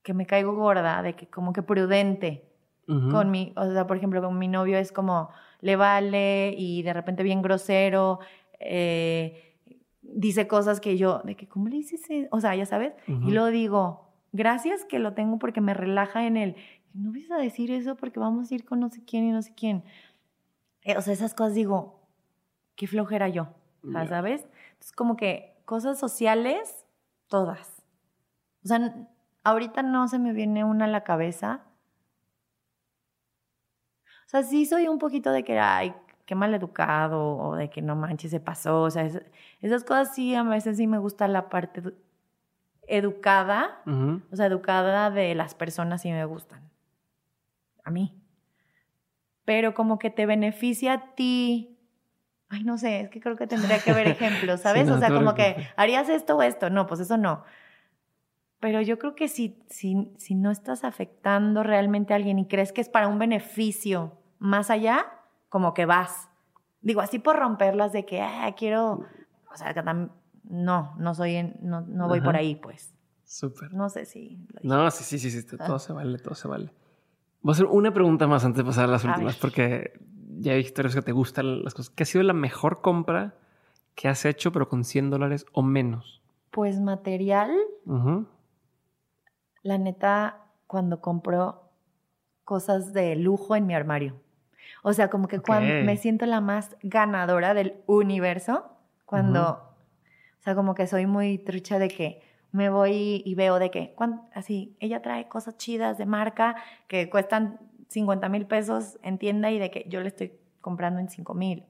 que me caigo gorda, de que como que prudente con mi, o sea, por ejemplo, con mi novio es como, le vale y de repente bien grosero, eh, dice cosas que yo, de que, ¿cómo le dices? O sea, ya sabes, y luego digo, gracias que lo tengo porque me relaja en el, no vas a decir eso porque vamos a ir con no sé quién y no sé quién. Eh, o sea, esas cosas digo, qué flojera yo, ¿sabes? Es como que cosas sociales, todas. O sea, ahorita no se me viene una a la cabeza. O sea, sí soy un poquito de que, ay, qué mal educado, o de que no manches, se pasó. O sea, esas cosas sí, a veces sí me gusta la parte educada. O sea, educada de las personas sí me gustan. A mí. Pero como que te beneficia a ti. Ay, no sé, es que creo que tendría que ver ejemplos, ¿sabes? o sea, como que harías esto o esto. No, pues eso no. Pero yo creo que si, si, si no estás afectando realmente a alguien y crees que es para un beneficio más allá, como que vas. Digo, así por romperlas de que ah, quiero, o sea, no, no soy, en, no, no voy por ahí, pues. Súper. No sé si. no, sí, sí, sí, sí, todo se vale, todo se vale. Voy a hacer una pregunta más antes de pasar a las últimas, porque ya hay historias que te gustan las cosas. ¿Qué ha sido la mejor compra que has hecho, pero con 100 dólares o menos? Pues material. La neta, cuando compro cosas de lujo en mi armario. O sea, como que cuando me siento la más ganadora del universo, cuando, o sea, como que soy muy trucha de que me voy y veo de que, así, ella trae cosas chidas de marca que cuestan 50 mil pesos en tienda y de que yo le estoy comprando en 5 mil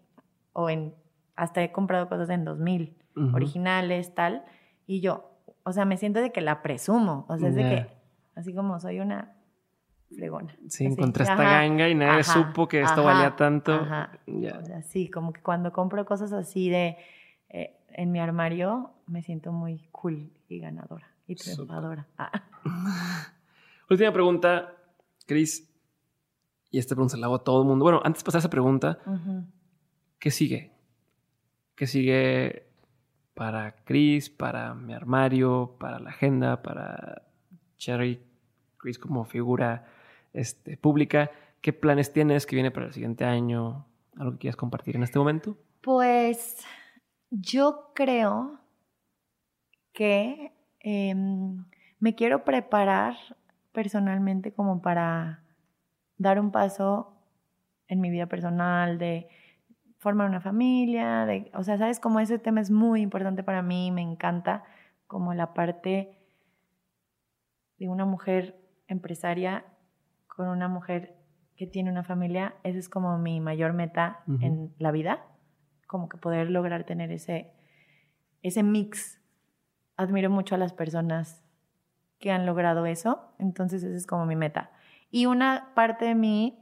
o en, hasta he comprado cosas en 2 mil, originales, tal, y yo, o sea, me siento de que la presumo, o sea, es de que, así como soy una fregona. Sí, encontré esta ganga y nadie supo que esto valía tanto. Ajá. sí, como que cuando compro cosas así de eh, en mi armario, me siento muy cool y ganadora y triunfadora. Ah. Última pregunta, Cris. Y esta pregunta se la hago a todo el mundo. Bueno, antes de pasar esa pregunta, ¿qué sigue? ¿Qué sigue para Chris, para mi armario, para la agenda, para Cherry, Chris como figura este, pública? ¿Qué planes tienes que viene para el siguiente año? ¿Algo que quieras compartir en este momento? Pues yo creo que em, me quiero preparar personalmente como para dar un paso en mi vida personal, de formar una familia, de, o sea, sabes como ese tema es muy importante para mí, me encanta como la parte de una mujer empresaria con una mujer que tiene una familia, esa es como mi mayor meta en la vida, como que poder lograr tener ese, ese mix. Admiro mucho a las personas que han logrado eso, entonces esa es como mi meta. Y una parte de mí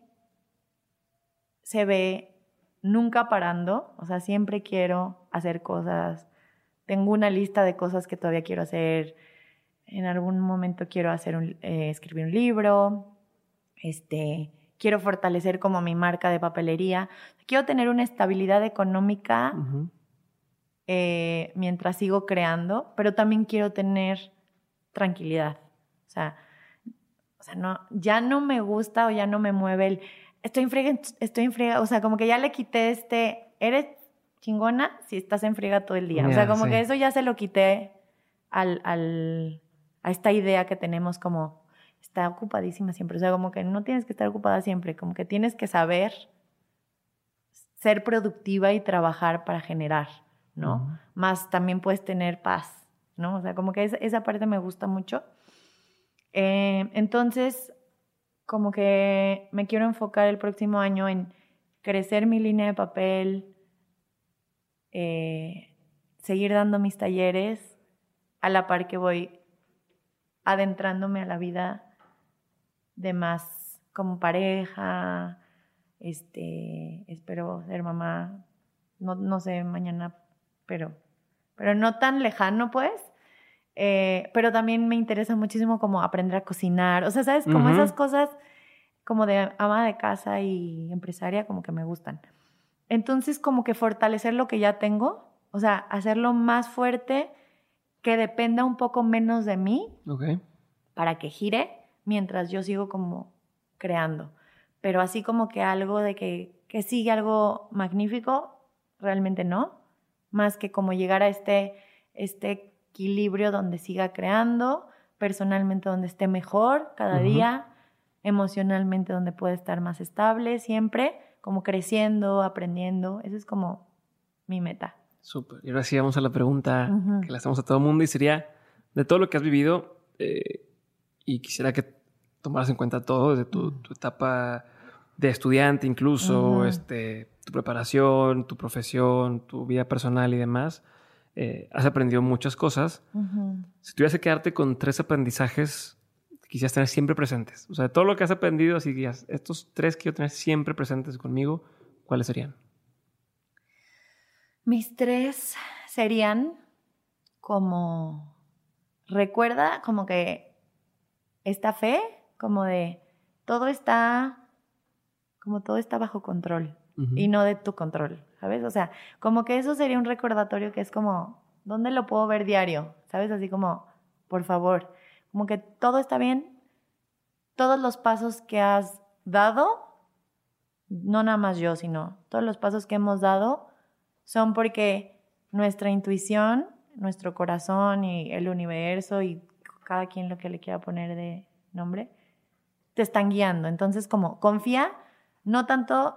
se ve nunca parando, o sea, siempre quiero hacer cosas, tengo una lista de cosas que todavía quiero hacer, en algún momento quiero hacer un, eh, escribir un libro, este, quiero fortalecer como mi marca de papelería, quiero tener una estabilidad económica eh, mientras sigo creando, pero también quiero tener tranquilidad, o sea, o sea no, ya no me gusta o ya no me mueve el estoy en friega, estoy en friega, o sea, como que ya le quité este, eres chingona si estás en friega todo el día. o sea, como que eso ya se lo quité al, al, a esta idea que tenemos como, está ocupadísima siempre. O sea, como que no tienes que estar ocupada siempre, como que tienes que saber ser productiva y trabajar para generar, ¿no? Más también puedes tener paz, ¿no? O sea, como que esa, esa parte me gusta mucho. Eh, entonces, como que me quiero enfocar el próximo año en crecer mi línea de papel, eh, seguir dando mis talleres a la par que voy adentrándome a la vida de más como pareja, este, espero ser mamá, no, no sé, mañana, pero, pero no tan lejano pues, Eh, pero también me interesa muchísimo como aprender a cocinar. O sea, ¿sabes? Como esas cosas como de ama de casa y empresaria como que me gustan. Entonces, como que fortalecer lo que ya tengo, o sea, hacerlo más fuerte, que dependa un poco menos de mí, para que gire, mientras yo sigo como creando. Pero así como que algo de que, que sigue algo magnífico, realmente no. Más que como llegar a este, este equilibrio donde siga creando, personalmente donde esté mejor cada día, emocionalmente donde pueda estar más estable siempre, como creciendo, aprendiendo. Esa es como mi meta. Súper. Y ahora sí vamos a la pregunta que le hacemos a todo el mundo y sería, de todo lo que has vivido, eh, y quisiera que tomaras en cuenta todo, desde tu, etapa de estudiante incluso, este, tu preparación, tu profesión, tu vida personal y demás, eh, has aprendido muchas cosas. Si tuvieras que quedarte con tres aprendizajes quisieras tener siempre presentes, o sea, de todo lo que has aprendido, así días, estos tres quiero tener siempre presentes conmigo, ¿cuáles serían? Mis tres serían como, recuerda como que esta fe, como de todo está, como todo está bajo control y no de tu control, ¿sabes? O sea, como que eso sería un recordatorio que es como, ¿dónde lo puedo ver diario? ¿Sabes? Así como, por favor, como que todo está bien, todos los pasos que has dado, no nada más yo, sino todos los pasos que hemos dado son porque nuestra intuición, nuestro corazón y el universo y cada quien lo que le quiera poner de nombre, te están guiando. Entonces, como confía, no tanto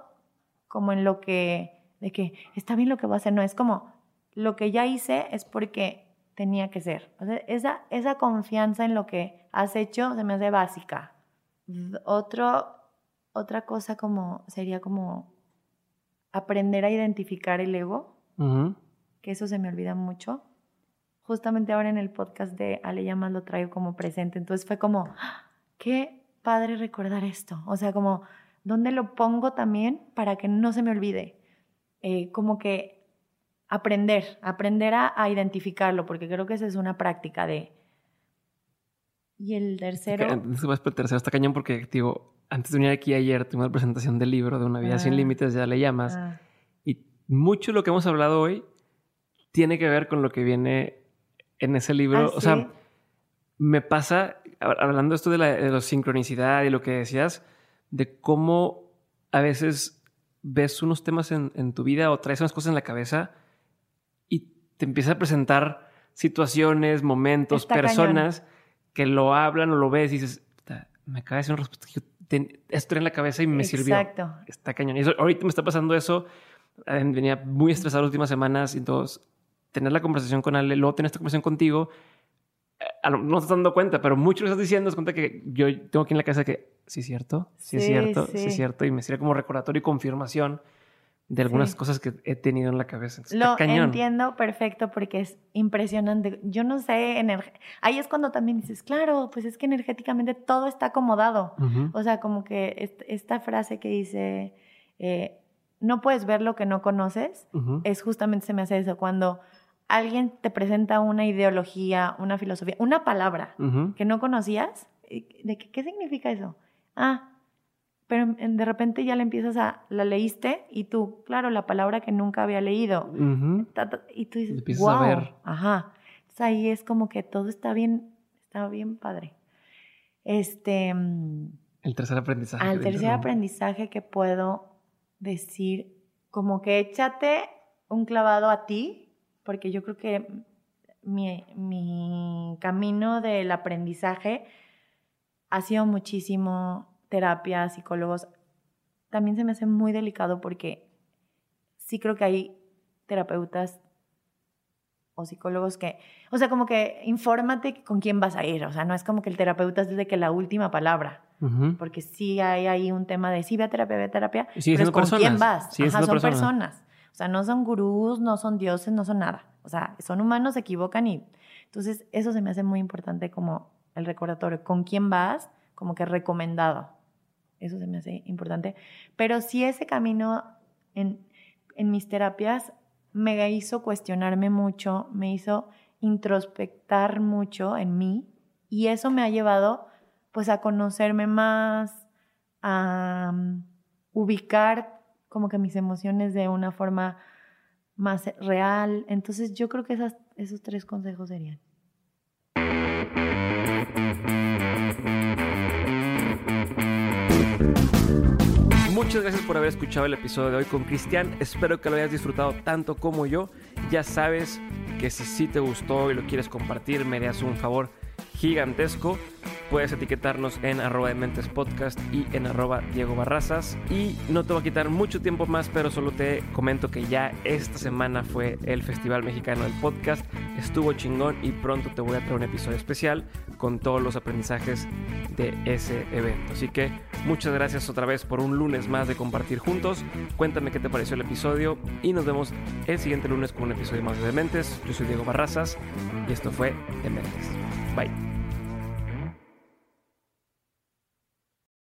como en lo que, de que está bien lo que voy a hacer, no, es como lo que ya hice es porque tenía que ser. esa, esa confianza en lo que has hecho se me hace básica. Otro, otra cosa como sería como aprender a identificar el ego, que eso se me olvida mucho. Justamente ahora en el podcast de Ale Llamas lo traigo como presente, entonces fue como, ¡ah! qué padre recordar esto, o sea, como ¿Dónde lo pongo también para que no se me olvide? Eh, como que aprender, aprender a, identificarlo, porque creo que esa es una práctica de... Y el tercero... el tercero está cañón porque, digo, antes de venir aquí ayer, tuve una presentación del libro de Una vida sin ah. límites, ya le llamas. Ah. Y mucho de lo que hemos hablado hoy tiene que ver con lo que viene en ese libro. Ah, o sea, me pasa, hablando esto de la, de la sincronicidad y lo que decías, de cómo a veces ves unos temas en, tu vida o traes unas cosas en la cabeza y te empieza a presentar situaciones, momentos, personas que lo hablan o lo ves y dices, me acaba de decir una respuesta que esto en la cabeza y me sirvió. Exacto. Está cañón. Y ahorita me está pasando eso. Eh, venía muy estresado las últimas semanas y entonces tener la conversación con Ale, luego tener esta conversación contigo no estás dando cuenta, pero mucho lo estás diciendo, es cuenta que yo tengo aquí en la casa que sí es cierto, sí, es cierto, sí. es cierto, y me sirve como recordatorio y confirmación de algunas cosas que he tenido en la cabeza. lo entiendo perfecto porque es impresionante. Yo no sé, ahí es cuando también dices, claro, pues es que energéticamente todo está acomodado. O sea, como que esta frase que dice, eh, no puedes ver lo que no conoces, es justamente se me hace eso, cuando alguien te presenta una ideología, una filosofía, una palabra que no conocías, ¿de qué, significa eso? Ah, pero de repente ya la empiezas a, la leíste y tú, claro, la palabra que nunca había leído. Y tú dices, wow. A ver. Ajá. Entonces ahí es como que todo está bien, está bien padre. Este... Mm, El tercer aprendizaje. Al tercer aprendizaje que puedo decir, como que échate un clavado a ti, porque yo creo que mi, camino del aprendizaje ha sido muchísimo terapia, psicólogos. También se me hace muy delicado porque sí creo que hay terapeutas o psicólogos que, o sea, como que infórmate con quién vas a ir, o sea, no es como que el terapeuta es desde que la última palabra, porque sí hay ahí un tema de sí, ve a terapia, ve a terapia, pero es con quién vas, son personas. O sea, no son gurús, no son dioses, no son nada. O sea, son humanos, se equivocan y entonces eso se me hace muy importante como el recordatorio. ¿Con quién vas? Como que recomendado. Eso se me hace importante. Pero sí ese camino en, en mis terapias me hizo cuestionarme mucho, me hizo introspectar mucho en mí y eso me ha llevado pues a conocerme más, a mm, ubicar como que mis emociones de una forma más real. Entonces yo creo que esos tres consejos serían. Muchas gracias por haber escuchado el episodio de hoy con Cristian. Espero que lo hayas disfrutado tanto como yo. Ya sabes que si sí te gustó y lo quieres compartir, me harías un favor gigantesco. Puedes etiquetarnos en arroba podcast y en arroba Diego Barrazas. Y no te voy a quitar mucho tiempo más, pero solo te comento que ya esta semana fue el Festival Mexicano del Podcast. Estuvo chingón y pronto te voy a traer un episodio especial con todos los aprendizajes de ese evento. Así que muchas gracias otra vez por un lunes más de compartir juntos. Cuéntame qué te pareció el episodio y nos vemos el siguiente lunes con un episodio más de Dementes. Yo soy Diego Barrazas y esto fue Dementes. Bye.